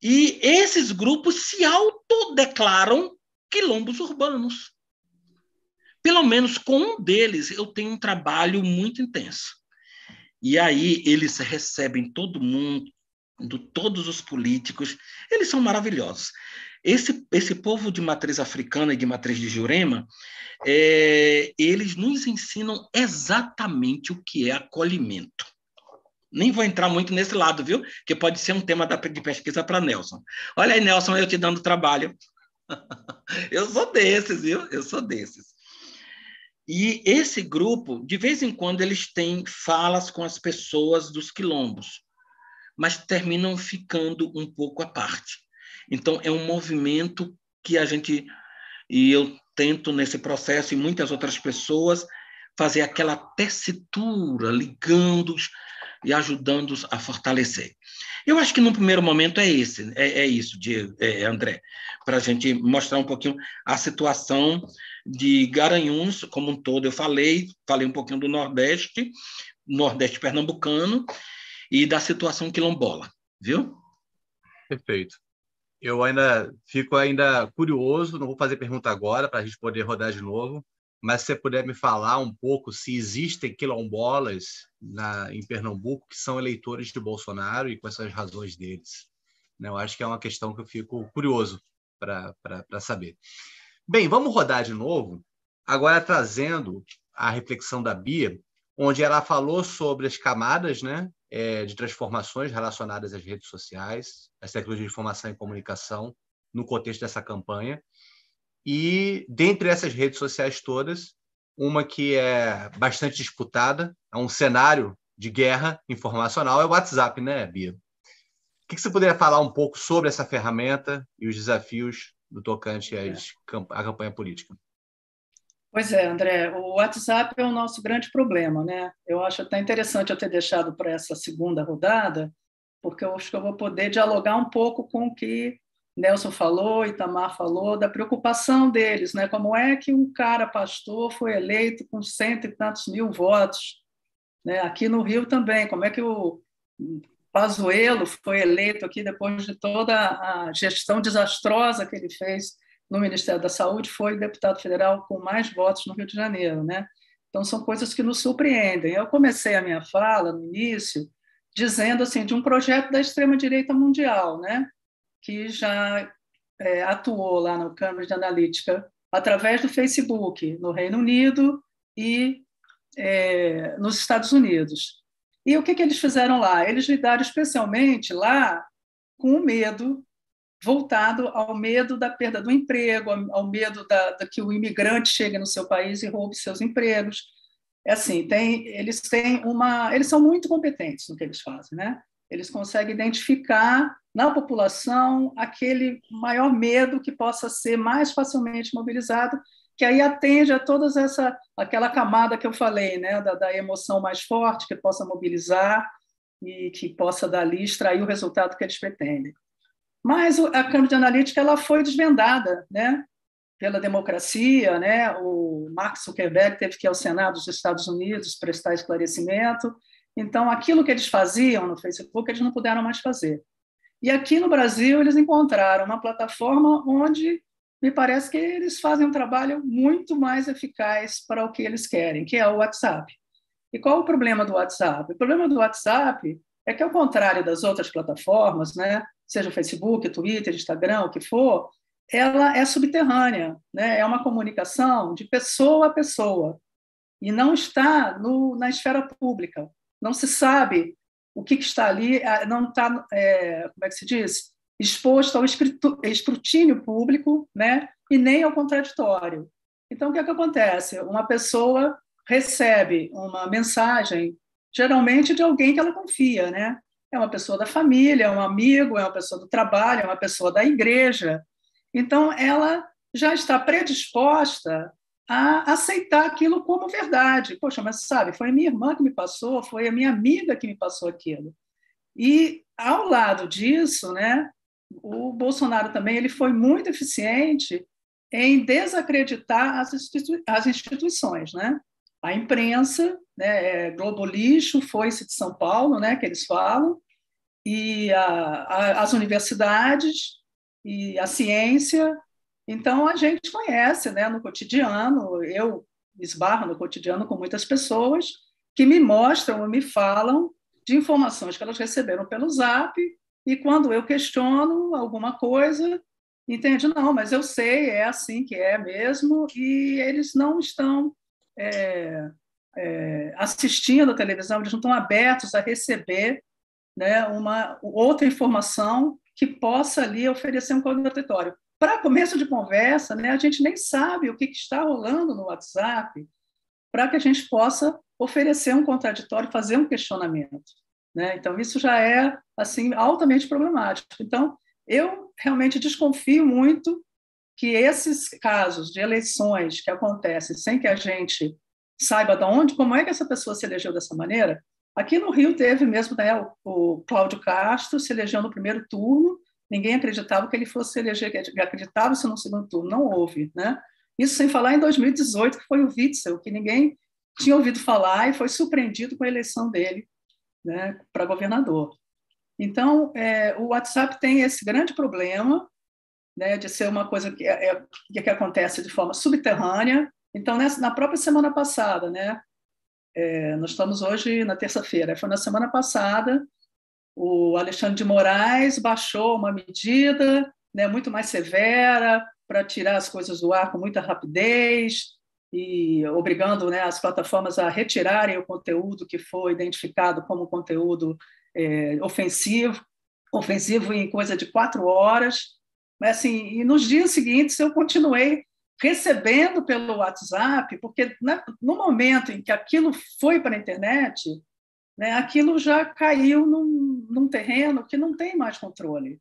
E esses grupos se autodeclaram quilombos urbanos. Pelo menos com um deles eu tenho um trabalho muito intenso. E aí eles recebem todo mundo, todos os políticos, eles são maravilhosos. Esse, esse povo de matriz africana e de matriz de Jurema, é, eles nos ensinam exatamente o que é acolhimento. Nem vou entrar muito nesse lado, viu? Que pode ser um tema da, de pesquisa para Nelson. Olha aí, Nelson, eu te dando trabalho. Eu sou desses, viu? Eu sou desses. E esse grupo, de vez em quando, eles têm falas com as pessoas dos quilombos, mas terminam ficando um pouco à parte. Então, é um movimento que a gente, e eu tento nesse processo, e muitas outras pessoas, fazer aquela tessitura, ligando-os e ajudando-os a fortalecer. Eu acho que no primeiro momento é esse, é, é isso, é, André, para a gente mostrar um pouquinho a situação de Garanhuns como um todo. Eu falei, falei um pouquinho do Nordeste, Nordeste pernambucano e da situação quilombola, viu? Perfeito. Eu ainda fico ainda curioso, não vou fazer pergunta agora para a gente poder rodar de novo, mas se você puder me falar um pouco se existem quilombolas na, em Pernambuco que são eleitores de Bolsonaro e quais são as razões deles. Né? Eu acho que é uma questão que eu fico curioso para saber. Bem, vamos rodar de novo, agora trazendo a reflexão da Bia, onde ela falou sobre as camadas né, é, de transformações relacionadas às redes sociais, às tecnologias de informação e comunicação, no contexto dessa campanha. E, dentre essas redes sociais todas, uma que é bastante disputada, é um cenário de guerra informacional, é o WhatsApp, né, Bia? O que você poderia falar um pouco sobre essa ferramenta e os desafios do tocante às, à campanha política? Pois é, André, o WhatsApp é o nosso grande problema, né? Eu acho até interessante eu ter deixado para essa segunda rodada, porque eu acho que eu vou poder dialogar um pouco com o que Nelson falou, Itamar falou, da preocupação deles, né? Como é que um cara pastor foi eleito com cento e tantos mil votos? Né? Aqui no Rio também, como é que o Pazuello foi eleito aqui depois de toda a gestão desastrosa que ele fez no Ministério da Saúde, foi deputado federal com mais votos no Rio de Janeiro, né? Então são coisas que nos surpreendem. Eu comecei a minha fala no início dizendo assim de um projeto da extrema direita mundial, né? que já é, atuou lá no Cambridge Analytica através do Facebook no Reino Unido e é, nos Estados Unidos. E o que, que eles fizeram lá? Eles lidaram especialmente lá com o medo voltado ao medo da perda do emprego, ao medo da, da, que o imigrante chegue no seu país e roube seus empregos. É assim, tem, eles têm uma, eles são muito competentes no que eles fazem, né? eles conseguem identificar na população aquele maior medo que possa ser mais facilmente mobilizado, que aí atende a todas essa aquela camada que eu falei, né, da, da emoção mais forte que possa mobilizar e que possa dali extrair o resultado que eles pretendem. Mas a Cambridge Analytica ela foi desvendada, né, pela democracia, né? O Mark Zuckerberg teve que ir ao Senado dos Estados Unidos prestar esclarecimento então, aquilo que eles faziam no Facebook, eles não puderam mais fazer. E aqui no Brasil, eles encontraram uma plataforma onde me parece que eles fazem um trabalho muito mais eficaz para o que eles querem, que é o WhatsApp. E qual o problema do WhatsApp? O problema do WhatsApp é que, ao contrário das outras plataformas, né, seja Facebook, Twitter, Instagram, o que for, ela é subterrânea, né? é uma comunicação de pessoa a pessoa e não está no, na esfera pública não se sabe o que, está ali, não está, é, como é que se diz, exposto ao escrutínio público, né? E nem ao contraditório. Então, o que, é que acontece? Uma pessoa recebe uma mensagem, geralmente de alguém que ela confia, né? É uma pessoa da família, é um amigo, é uma pessoa do trabalho, é uma pessoa da igreja. Então, ela já está predisposta a aceitar aquilo como verdade. Poxa, mas sabe, foi a minha irmã que me passou, foi a minha amiga que me passou aquilo. E ao lado disso, né, o Bolsonaro também ele foi muito eficiente em desacreditar as, institui as instituições, né? A imprensa, né, é Globo Lixo, foi-se de São Paulo, né, que eles falam, e a, a, as universidades e a ciência então, a gente conhece né, no cotidiano, eu esbarro no cotidiano com muitas pessoas que me mostram, me falam de informações que elas receberam pelo Zap, e quando eu questiono alguma coisa, entende? Não, mas eu sei, é assim que é mesmo, e eles não estão é, é, assistindo a televisão, eles não estão abertos a receber né, uma outra informação que possa ali oferecer um contraditório. para começo de conversa, né, a gente nem sabe o que, que está rolando no WhatsApp para que a gente possa oferecer um contraditório, fazer um questionamento. Né? Então, isso já é assim altamente problemático. Então, eu realmente desconfio muito que esses casos de eleições que acontecem sem que a gente saiba de onde, como é que essa pessoa se elegeu dessa maneira. Aqui no Rio teve mesmo né, o, o Cláudio Castro se elegeu no primeiro turno, ninguém acreditava que ele fosse se eleger, acreditava-se no segundo turno, não houve. Né? Isso sem falar em 2018, que foi o Witzel, que ninguém tinha ouvido falar e foi surpreendido com a eleição dele né, para governador. Então, é, o WhatsApp tem esse grande problema né, de ser uma coisa que, é, é, que acontece de forma subterrânea, então, nessa, na própria semana passada, né, é, nós estamos hoje na terça-feira, foi na semana passada, o Alexandre de Moraes baixou uma medida né, muito mais severa para tirar as coisas do ar com muita rapidez e obrigando né, as plataformas a retirarem o conteúdo que foi identificado como conteúdo é, ofensivo, ofensivo em coisa de quatro horas. Mas, assim, e nos dias seguintes eu continuei recebendo pelo WhatsApp, porque né, no momento em que aquilo foi para a internet, né, aquilo já caiu num, num, terreno que não tem mais controle.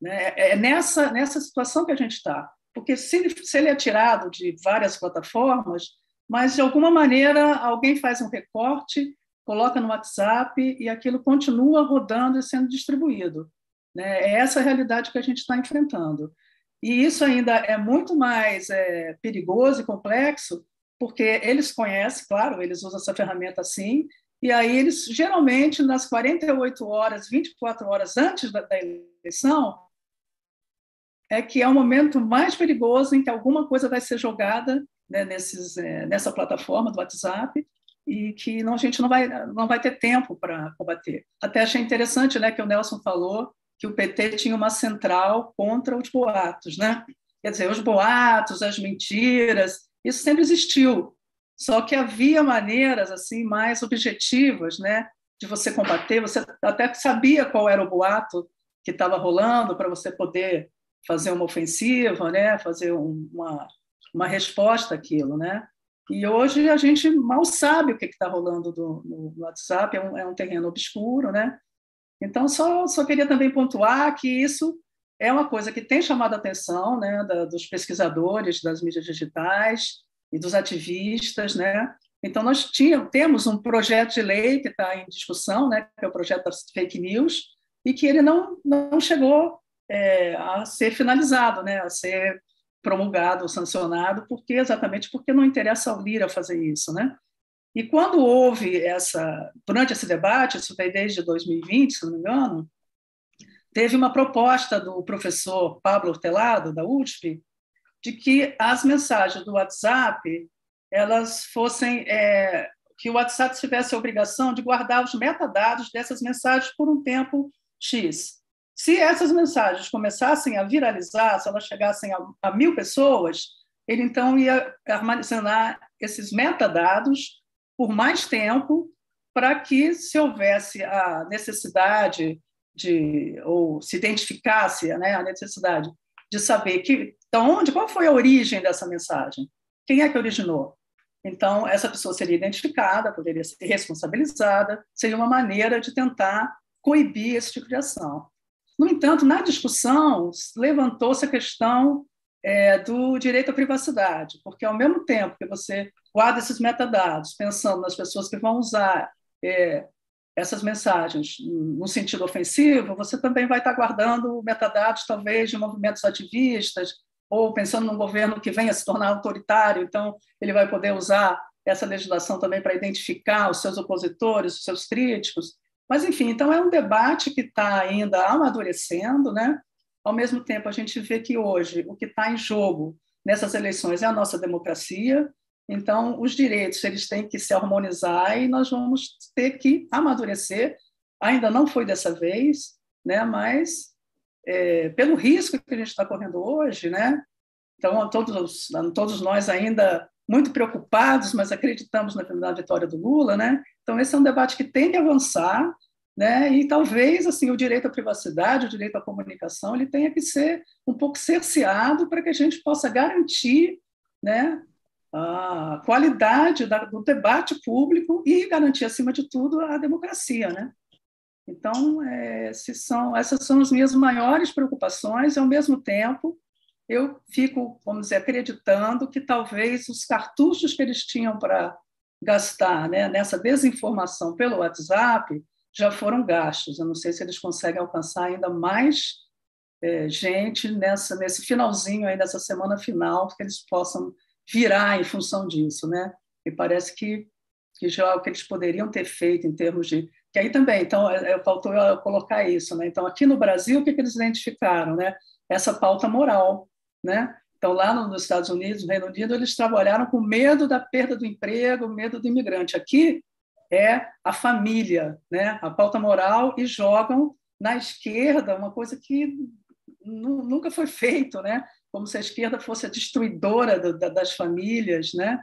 Né? É, é nessa, nessa situação que a gente está. Porque se ele, se ele é tirado de várias plataformas, mas de alguma maneira alguém faz um recorte, coloca no WhatsApp e aquilo continua rodando e sendo distribuído. Né? É essa a realidade que a gente está enfrentando. E isso ainda é muito mais é, perigoso e complexo, porque eles conhecem, claro, eles usam essa ferramenta assim, e aí eles, geralmente, nas 48 horas, 24 horas antes da, da eleição, é que é o momento mais perigoso em que alguma coisa vai ser jogada né, nesses, é, nessa plataforma do WhatsApp e que não, a gente não vai, não vai ter tempo para combater. Até achei interessante né, que o Nelson falou que o PT tinha uma central contra os boatos, né? Quer dizer, os boatos, as mentiras, isso sempre existiu. Só que havia maneiras assim mais objetivas, né, de você combater. Você até sabia qual era o boato que estava rolando para você poder fazer uma ofensiva, né, fazer uma uma resposta àquilo, né? E hoje a gente mal sabe o que está rolando do, no, WhatsApp, é um, é um terreno obscuro, né? Então, só, só queria também pontuar que isso é uma coisa que tem chamado a atenção né, da, dos pesquisadores das mídias digitais e dos ativistas. Né? Então, nós tínhamos, temos um projeto de lei que está em discussão, né, que é o projeto das fake news, e que ele não, não chegou é, a ser finalizado, né, a ser promulgado ou sancionado, porque exatamente porque não interessa ao Lira fazer isso. Né? E quando houve essa, durante esse debate, isso foi desde 2020, se não me engano, teve uma proposta do professor Pablo Hortelado, da USP, de que as mensagens do WhatsApp elas fossem é, que o WhatsApp tivesse a obrigação de guardar os metadados dessas mensagens por um tempo X. Se essas mensagens começassem a viralizar, se elas chegassem a, a mil pessoas, ele então ia armazenar esses metadados por mais tempo para que, se houvesse a necessidade de, ou se identificasse né, a necessidade de saber que, de onde, qual foi a origem dessa mensagem, quem é que originou. Então, essa pessoa seria identificada, poderia ser responsabilizada, seria uma maneira de tentar coibir esse tipo de ação. No entanto, na discussão, levantou-se a questão é, do direito à privacidade, porque ao mesmo tempo que você guarda esses metadados, pensando nas pessoas que vão usar é, essas mensagens no sentido ofensivo, você também vai estar guardando metadados, talvez, de movimentos ativistas, ou pensando num governo que venha se tornar autoritário, então ele vai poder usar essa legislação também para identificar os seus opositores, os seus críticos. Mas, enfim, então é um debate que está ainda amadurecendo, né? Ao mesmo tempo, a gente vê que hoje o que está em jogo nessas eleições é a nossa democracia, então os direitos eles têm que se harmonizar e nós vamos ter que amadurecer. Ainda não foi dessa vez, né? mas é, pelo risco que a gente está correndo hoje, né? então todos, todos nós ainda muito preocupados, mas acreditamos na, vitória do Lula. Né? Então esse é um debate que tem que avançar, né? E talvez assim o direito à privacidade, o direito à comunicação, ele tenha que ser um pouco cerceado para que a gente possa garantir, né, a qualidade do debate público e garantir acima de tudo a democracia, né? Então, é, são, essas são as minhas maiores preocupações, e, ao mesmo tempo, eu fico, vamos dizer, acreditando que talvez os cartuchos que eles tinham para gastar né, nessa desinformação pelo WhatsApp já foram gastos. Eu não sei se eles conseguem alcançar ainda mais é, gente nessa, nesse finalzinho aí, nessa semana final, que eles possam virar em função disso. Né? E parece que, que já é o que eles poderiam ter feito em termos de que aí também, então, é, é, faltou eu colocar isso, né? Então, aqui no Brasil, o que, que eles identificaram, né? Essa pauta moral, né? Então, lá nos Estados Unidos, no Reino Unido, eles trabalharam com medo da perda do emprego, medo do imigrante. Aqui é a família, né? A pauta moral e jogam na esquerda uma coisa que nunca foi feito, né? Como se a esquerda fosse a destruidora das famílias, né?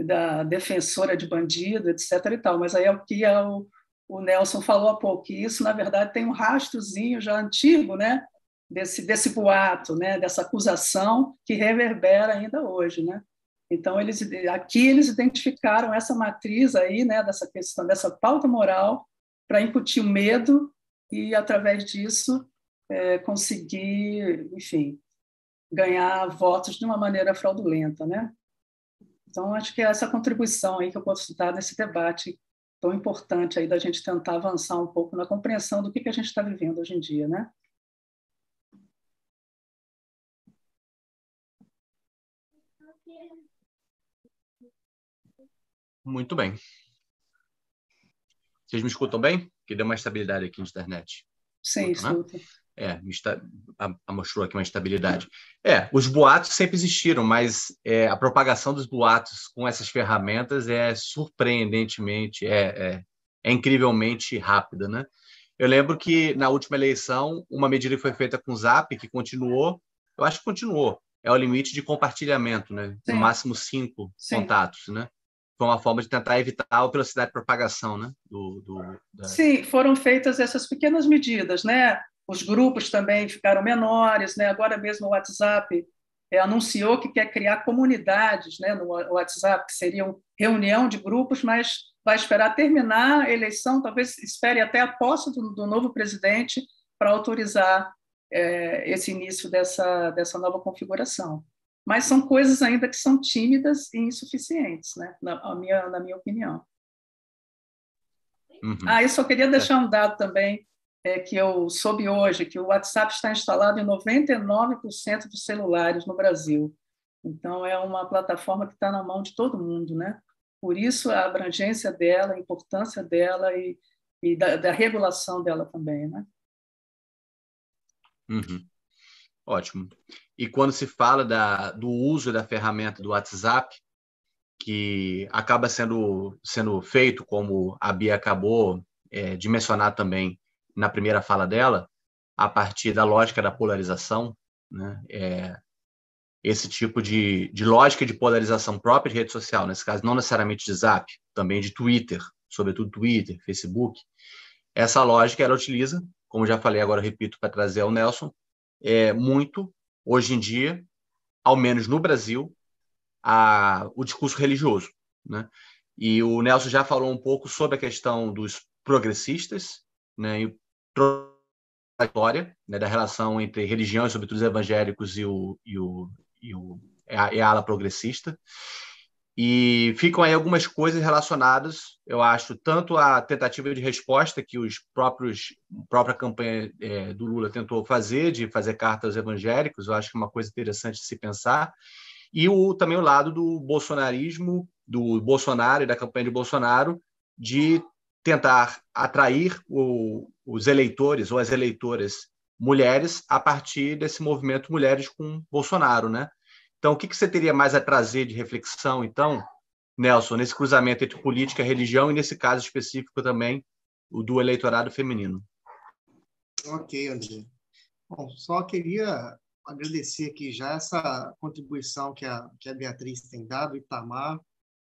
Da defensora de bandido, etc. E tal. Mas aí é o que é o o Nelson falou há pouco, que isso, na verdade, tem um rastrozinho já antigo, né? Desse, desse boato, né? dessa acusação que reverbera ainda hoje. Né? Então, eles, aqui eles identificaram essa matriz aí, né? dessa questão, dessa pauta moral, para incutir o medo e, através disso, é, conseguir, enfim, ganhar votos de uma maneira fraudulenta. Né? Então, acho que é essa contribuição aí que eu posso dar nesse debate tão importante aí da gente tentar avançar um pouco na compreensão do que, que a gente está vivendo hoje em dia, né? Muito bem. Vocês me escutam bem? Que deu uma estabilidade aqui na internet. Sim, escuta. Né? É, mostrou aqui uma estabilidade. É, os boatos sempre existiram, mas é, a propagação dos boatos com essas ferramentas é surpreendentemente, é, é, é, incrivelmente rápida, né? Eu lembro que na última eleição uma medida que foi feita com o Zap que continuou, eu acho que continuou, é o limite de compartilhamento, né? Sim. No máximo cinco Sim. contatos, né? Foi uma forma de tentar evitar a velocidade de propagação, né? Do, do da... Sim, foram feitas essas pequenas medidas, né? Os grupos também ficaram menores, né? Agora mesmo o WhatsApp é, anunciou que quer criar comunidades, né, no WhatsApp, que seriam reunião de grupos, mas vai esperar terminar a eleição, talvez espere até a posse do, do novo presidente para autorizar é, esse início dessa dessa nova configuração. Mas são coisas ainda que são tímidas e insuficientes, né, na, minha na minha opinião. Uhum. Ah, eu só queria deixar um dado também é, que eu soube hoje que o WhatsApp está instalado em 99% dos celulares no Brasil. Então, é uma plataforma que está na mão de todo mundo, né? Por isso, a abrangência dela, a importância dela e, e da, da, regulação dela também, né? Uhum. Ótimo. E quando se fala da, do uso da ferramenta do WhatsApp, que acaba sendo, sendo feito, como a Bia acabou é, de mencionar também, na primeira fala dela, a partir da lógica da polarização, né? É, esse tipo de, de lógica de polarização própria de rede social, nesse caso, não necessariamente de Zap, também de Twitter, sobretudo Twitter, Facebook. Essa lógica ela utiliza, como já falei, agora repito para trazer ao Nelson, é, muito, hoje em dia, ao menos no Brasil, a, o discurso religioso. Né? E o Nelson já falou um pouco sobre a questão dos progressistas, né, e história né, da relação entre religião, e sobretudo os evangélicos, e, o, e, o, e, o, e, a, ala progressista. E ficam aí algumas coisas relacionadas, eu acho, tanto a tentativa de resposta que os próprios própria campanha é, do Lula tentou fazer, de fazer cartas aos evangélicos, eu acho que é uma coisa interessante de se pensar, e o, também o lado do bolsonarismo, do Bolsonaro e da campanha de Bolsonaro, de tentar atrair o, os eleitores ou as eleitoras mulheres a partir desse movimento Mulheres com Bolsonaro, né? Então, o que, que você teria mais a trazer de reflexão, então, Nelson, nesse cruzamento entre política e religião e, nesse caso específico também, o do eleitorado feminino? Ok, André. Bom, só queria agradecer aqui já essa contribuição que a, que a Beatriz tem dado, Itamar,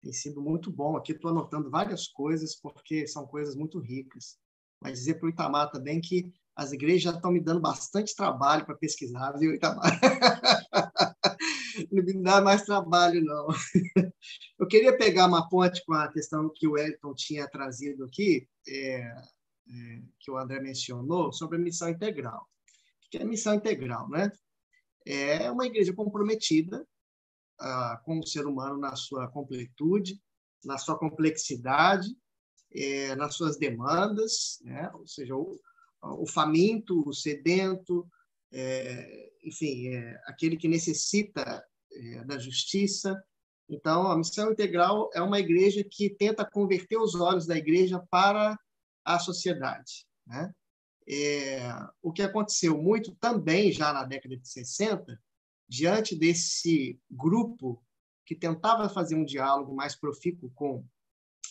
tem sido muito bom. Aqui estou anotando várias coisas, porque são coisas muito ricas. Mas dizer para o Itamar também que as igrejas já estão me dando bastante trabalho para pesquisar, viu, Itamar? não me dá mais trabalho, não. Eu queria pegar uma ponte com a questão que o Elton tinha trazido aqui, é, é, que o André mencionou, sobre a missão integral. O que é missão integral? Né? É uma igreja comprometida ah, com o ser humano na sua completude, na sua complexidade, é, nas suas demandas, né? ou seja, o, o faminto, o sedento, é, enfim, é, aquele que necessita da justiça. Então, a missão integral é uma igreja que tenta converter os olhos da igreja para a sociedade. Né? O que aconteceu muito também já na década de 60, diante desse grupo que tentava fazer um diálogo mais profícuo com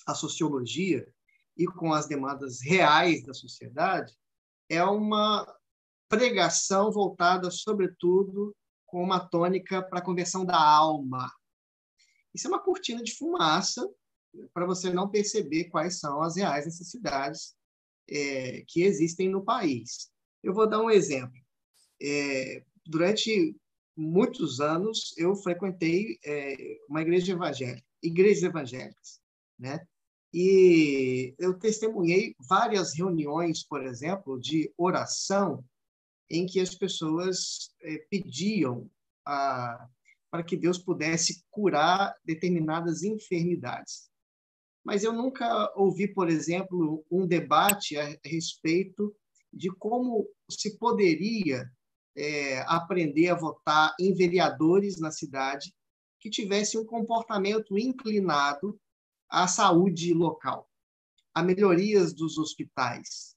a sociologia e com as demandas reais da sociedade, é uma pregação voltada, sobretudo, com uma tônica para a conversão da alma. Isso é uma cortina de fumaça para você não perceber quais são as reais necessidades é, que existem no país. Eu vou dar um exemplo. É, durante muitos anos, eu frequentei é, uma igreja evangélica, igrejas evangélicas, né? E eu testemunhei várias reuniões, por exemplo, de oração em que as pessoas eh, pediam a, para que Deus pudesse curar determinadas enfermidades. Mas eu nunca ouvi, por exemplo, um debate a respeito de como se poderia é, aprender a votar em vereadores na cidade que tivessem um comportamento inclinado à saúde local, a melhorias dos hospitais,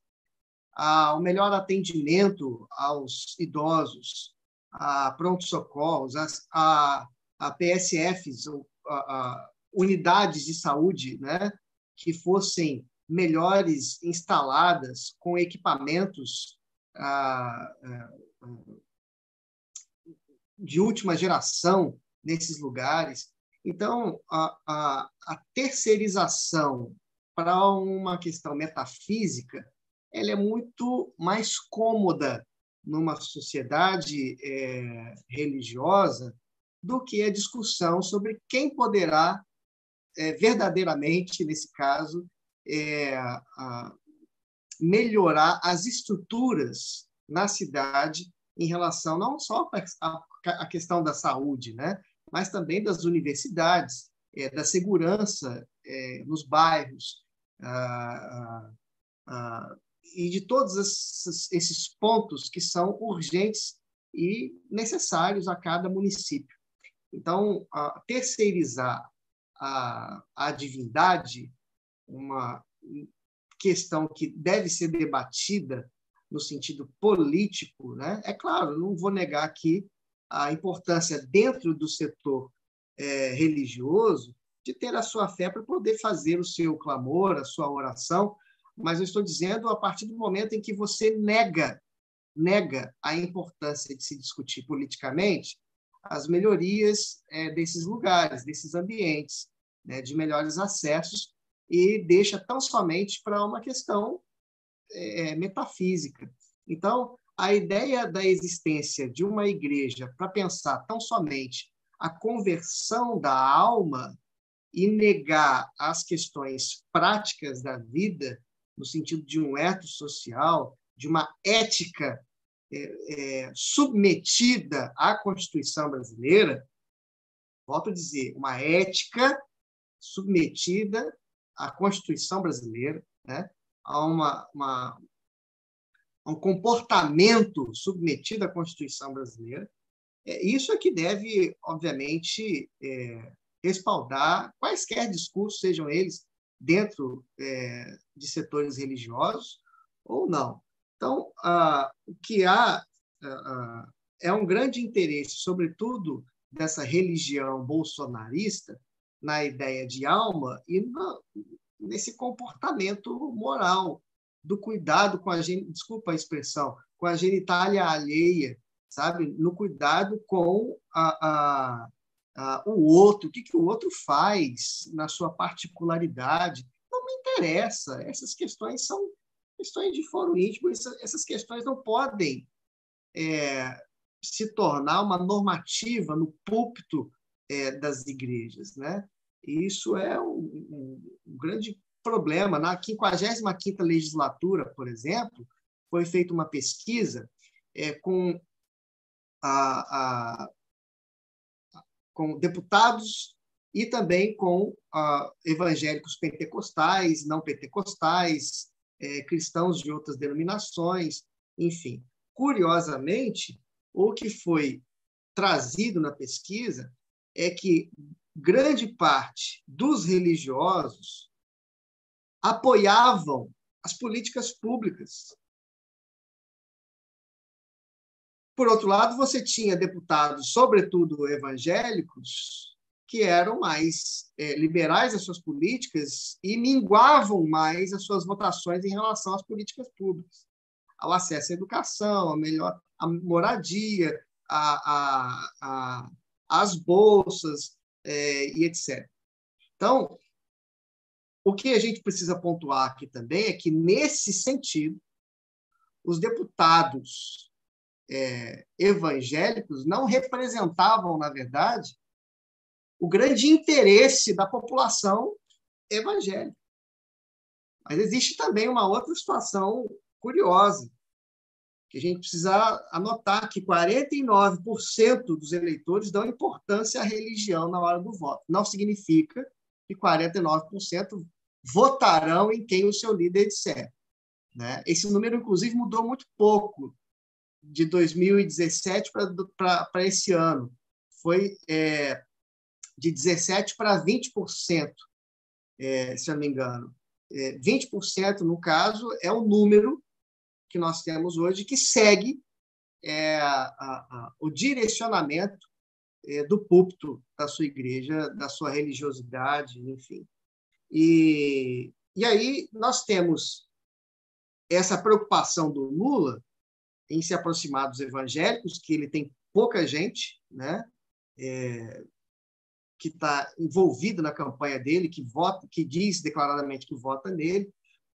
ao melhor atendimento aos idosos, a pronto-socorros, a, a PSFs, a, a unidades de saúde, né, que fossem melhores instaladas com equipamentos de última geração nesses lugares. Então, a, a, a terceirização para uma questão metafísica ela é muito mais cômoda numa sociedade é, religiosa do que a discussão sobre quem poderá é, verdadeiramente, nesse caso, é, a, melhorar as estruturas na cidade em relação não só à questão da saúde, né, mas também das universidades, é, da segurança é, nos bairros, ah, ah, ah, e de todos esses, esses pontos que são urgentes e necessários a cada município. Então, a terceirizar a, a divindade, uma questão que deve ser debatida no sentido político, né? é claro, não vou negar aqui a importância dentro do setor é, religioso de ter a sua fé para poder fazer o seu clamor, a sua oração, mas eu estou dizendo a partir do momento em que você nega nega a importância de se discutir politicamente as melhorias é, desses lugares, desses ambientes, né, de melhores acessos e deixa tão somente para uma questão é, metafísica. Então, a ideia da existência de uma igreja para pensar tão somente a conversão da alma e negar as questões práticas da vida no sentido de um eto social, de uma ética é, é, submetida à Constituição brasileira, volto a dizer, uma ética submetida à Constituição brasileira, né? a uma, uma, um comportamento submetido à Constituição brasileira. É, isso é que deve, obviamente, é, respaldar quaisquer discursos, sejam eles dentro é, de setores religiosos ou não. Então, ah, o que há ah, é um grande interesse, sobretudo dessa religião bolsonarista, na ideia de alma e na, nesse comportamento moral do cuidado com a desculpa a expressão, com a genitália alheia, sabe, no cuidado com a, a uh, o outro, o que, que o outro faz na sua particularidade. Não me interessa. Essas questões são questões de fórum íntimo, essas questões não podem é, se tornar uma normativa no púlpito é, das igrejas. Né? E isso é um, um, um grande problema. Na 55ª legislatura, por exemplo, foi feita uma pesquisa é, com, a, a, com deputados e também com a, evangélicos pentecostais, não pentecostais, é, cristãos de outras denominações, enfim. Curiosamente, o que foi trazido na pesquisa é que grande parte dos religiosos apoiavam as políticas públicas. Por outro lado, você tinha deputados, sobretudo evangélicos, que eram mais é, liberais às suas políticas e minguavam mais as suas votações em relação às políticas públicas, ao acesso à educação, a melhor a moradia, a, a, as bolsas é, e etc. Então, o que a gente precisa pontuar aqui também é que, nesse sentido, os deputados é, evangélicos não representavam, na verdade, o grande interesse da população evangélica. Mas existe também uma outra situação curiosa, que a gente precisa anotar que 49% dos eleitores dão importância à religião na hora do voto. Não significa que 49% votarão em quem o seu líder disser. Né? Esse número, inclusive, mudou muito pouco de 2017 para esse ano. Foi é, de 17% para 20%, é, se eu não me engano. É, 20%, no caso, é o número que nós temos hoje que segue é, a, a, o direcionamento é, do púlpito da sua igreja, da sua religiosidade, enfim. E, e aí nós temos essa preocupação do Lula em se aproximar dos evangélicos, que ele tem pouca gente, né? É, que está envolvida na campanha dele, que vota, que diz declaradamente que vota nele,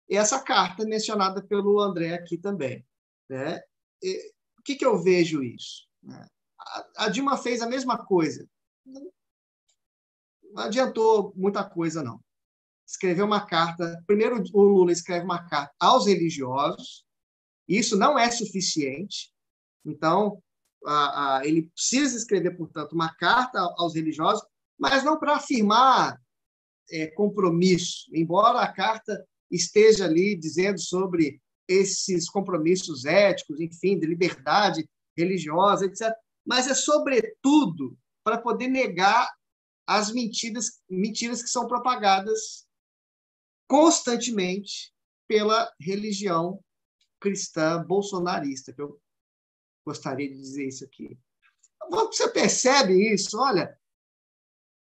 essa carta mencionada pelo André aqui também. Né? E, o que, que eu vejo isso? Né? A, a Dilma fez a mesma coisa. Não, adiantou muita coisa, não. Escreveu uma carta. Primeiro, o Lula escreve uma carta aos religiosos. Isso não é suficiente. Então, a, a, ele precisa escrever, portanto, uma carta aos religiosos mas não para afirmar é, compromisso, embora a carta esteja ali dizendo sobre esses compromissos éticos, enfim, de liberdade religiosa, etc. Mas é sobretudo para poder negar as mentiras, mentiras que são propagadas constantemente pela religião cristã bolsonarista, que eu gostaria de dizer isso aqui. Você percebe isso? Olha,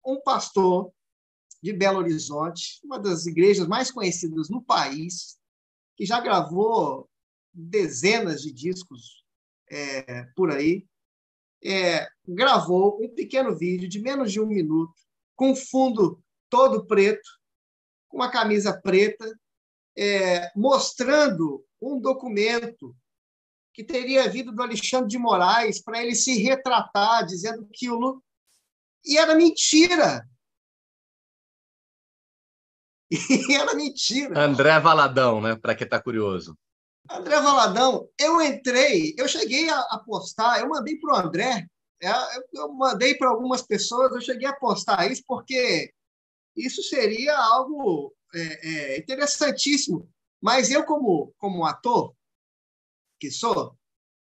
um pastor de Belo Horizonte, uma das igrejas mais conhecidas no país, que já gravou dezenas de discos é, por aí, é, gravou um pequeno vídeo de menos de um minuto, com fundo todo preto, com uma camisa preta, é, mostrando um documento que teria vindo do Alexandre de Moraes para ele se retratar, dizendo que o e era mentira. E era mentira. André Valadão, né? Para quem está curioso. André Valadão, eu entrei, eu cheguei a, postar, eu mandei para o André, é, eu mandei para algumas pessoas, eu cheguei a postar isso porque isso seria algo é, é, interessantíssimo. Mas eu, como, como ator que sou,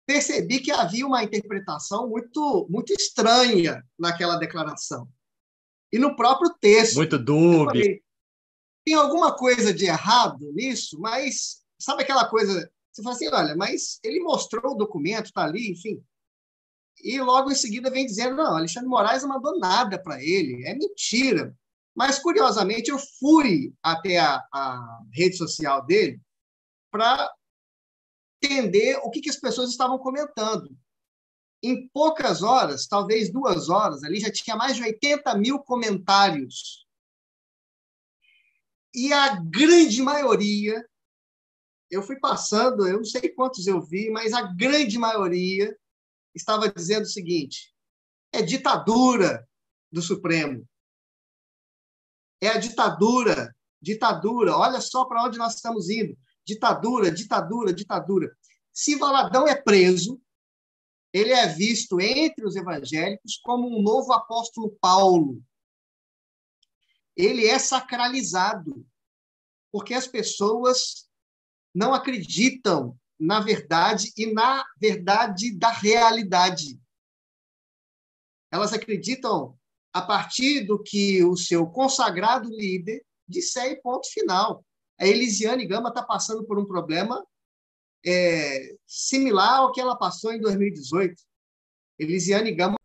percebi que havia uma interpretação muito, muito estranha naquela declaração. E no próprio texto. Muito dúbio. Tem alguma coisa de errado nisso, mas sabe aquela coisa? Você fala assim: olha, mas ele mostrou o documento, está ali, enfim. E logo em seguida vem dizendo: não, Alexandre Moraes não mandou nada para ele, é mentira. Mas, curiosamente, eu fui até a, a rede social dele para entender o que, que as pessoas estavam comentando. Em poucas horas, talvez duas horas, ali já tinha mais de 80 mil comentários. E a grande maioria eu fui passando, eu não sei quantos eu vi, mas a grande maioria estava dizendo o seguinte: é ditadura do Supremo. É a ditadura, ditadura. Olha só para onde nós estamos indo. Ditadura, ditadura, ditadura. Se Valadão é preso, ele é visto entre os evangélicos como um novo apóstolo Paulo. Ele é sacralizado, porque as pessoas não acreditam na verdade e na verdade da realidade. Elas acreditam a partir do que o seu consagrado líder disser e ponto final. A Elisiane Gama está passando por um problema é, similar ao que ela passou em 2018. Elisiane Gama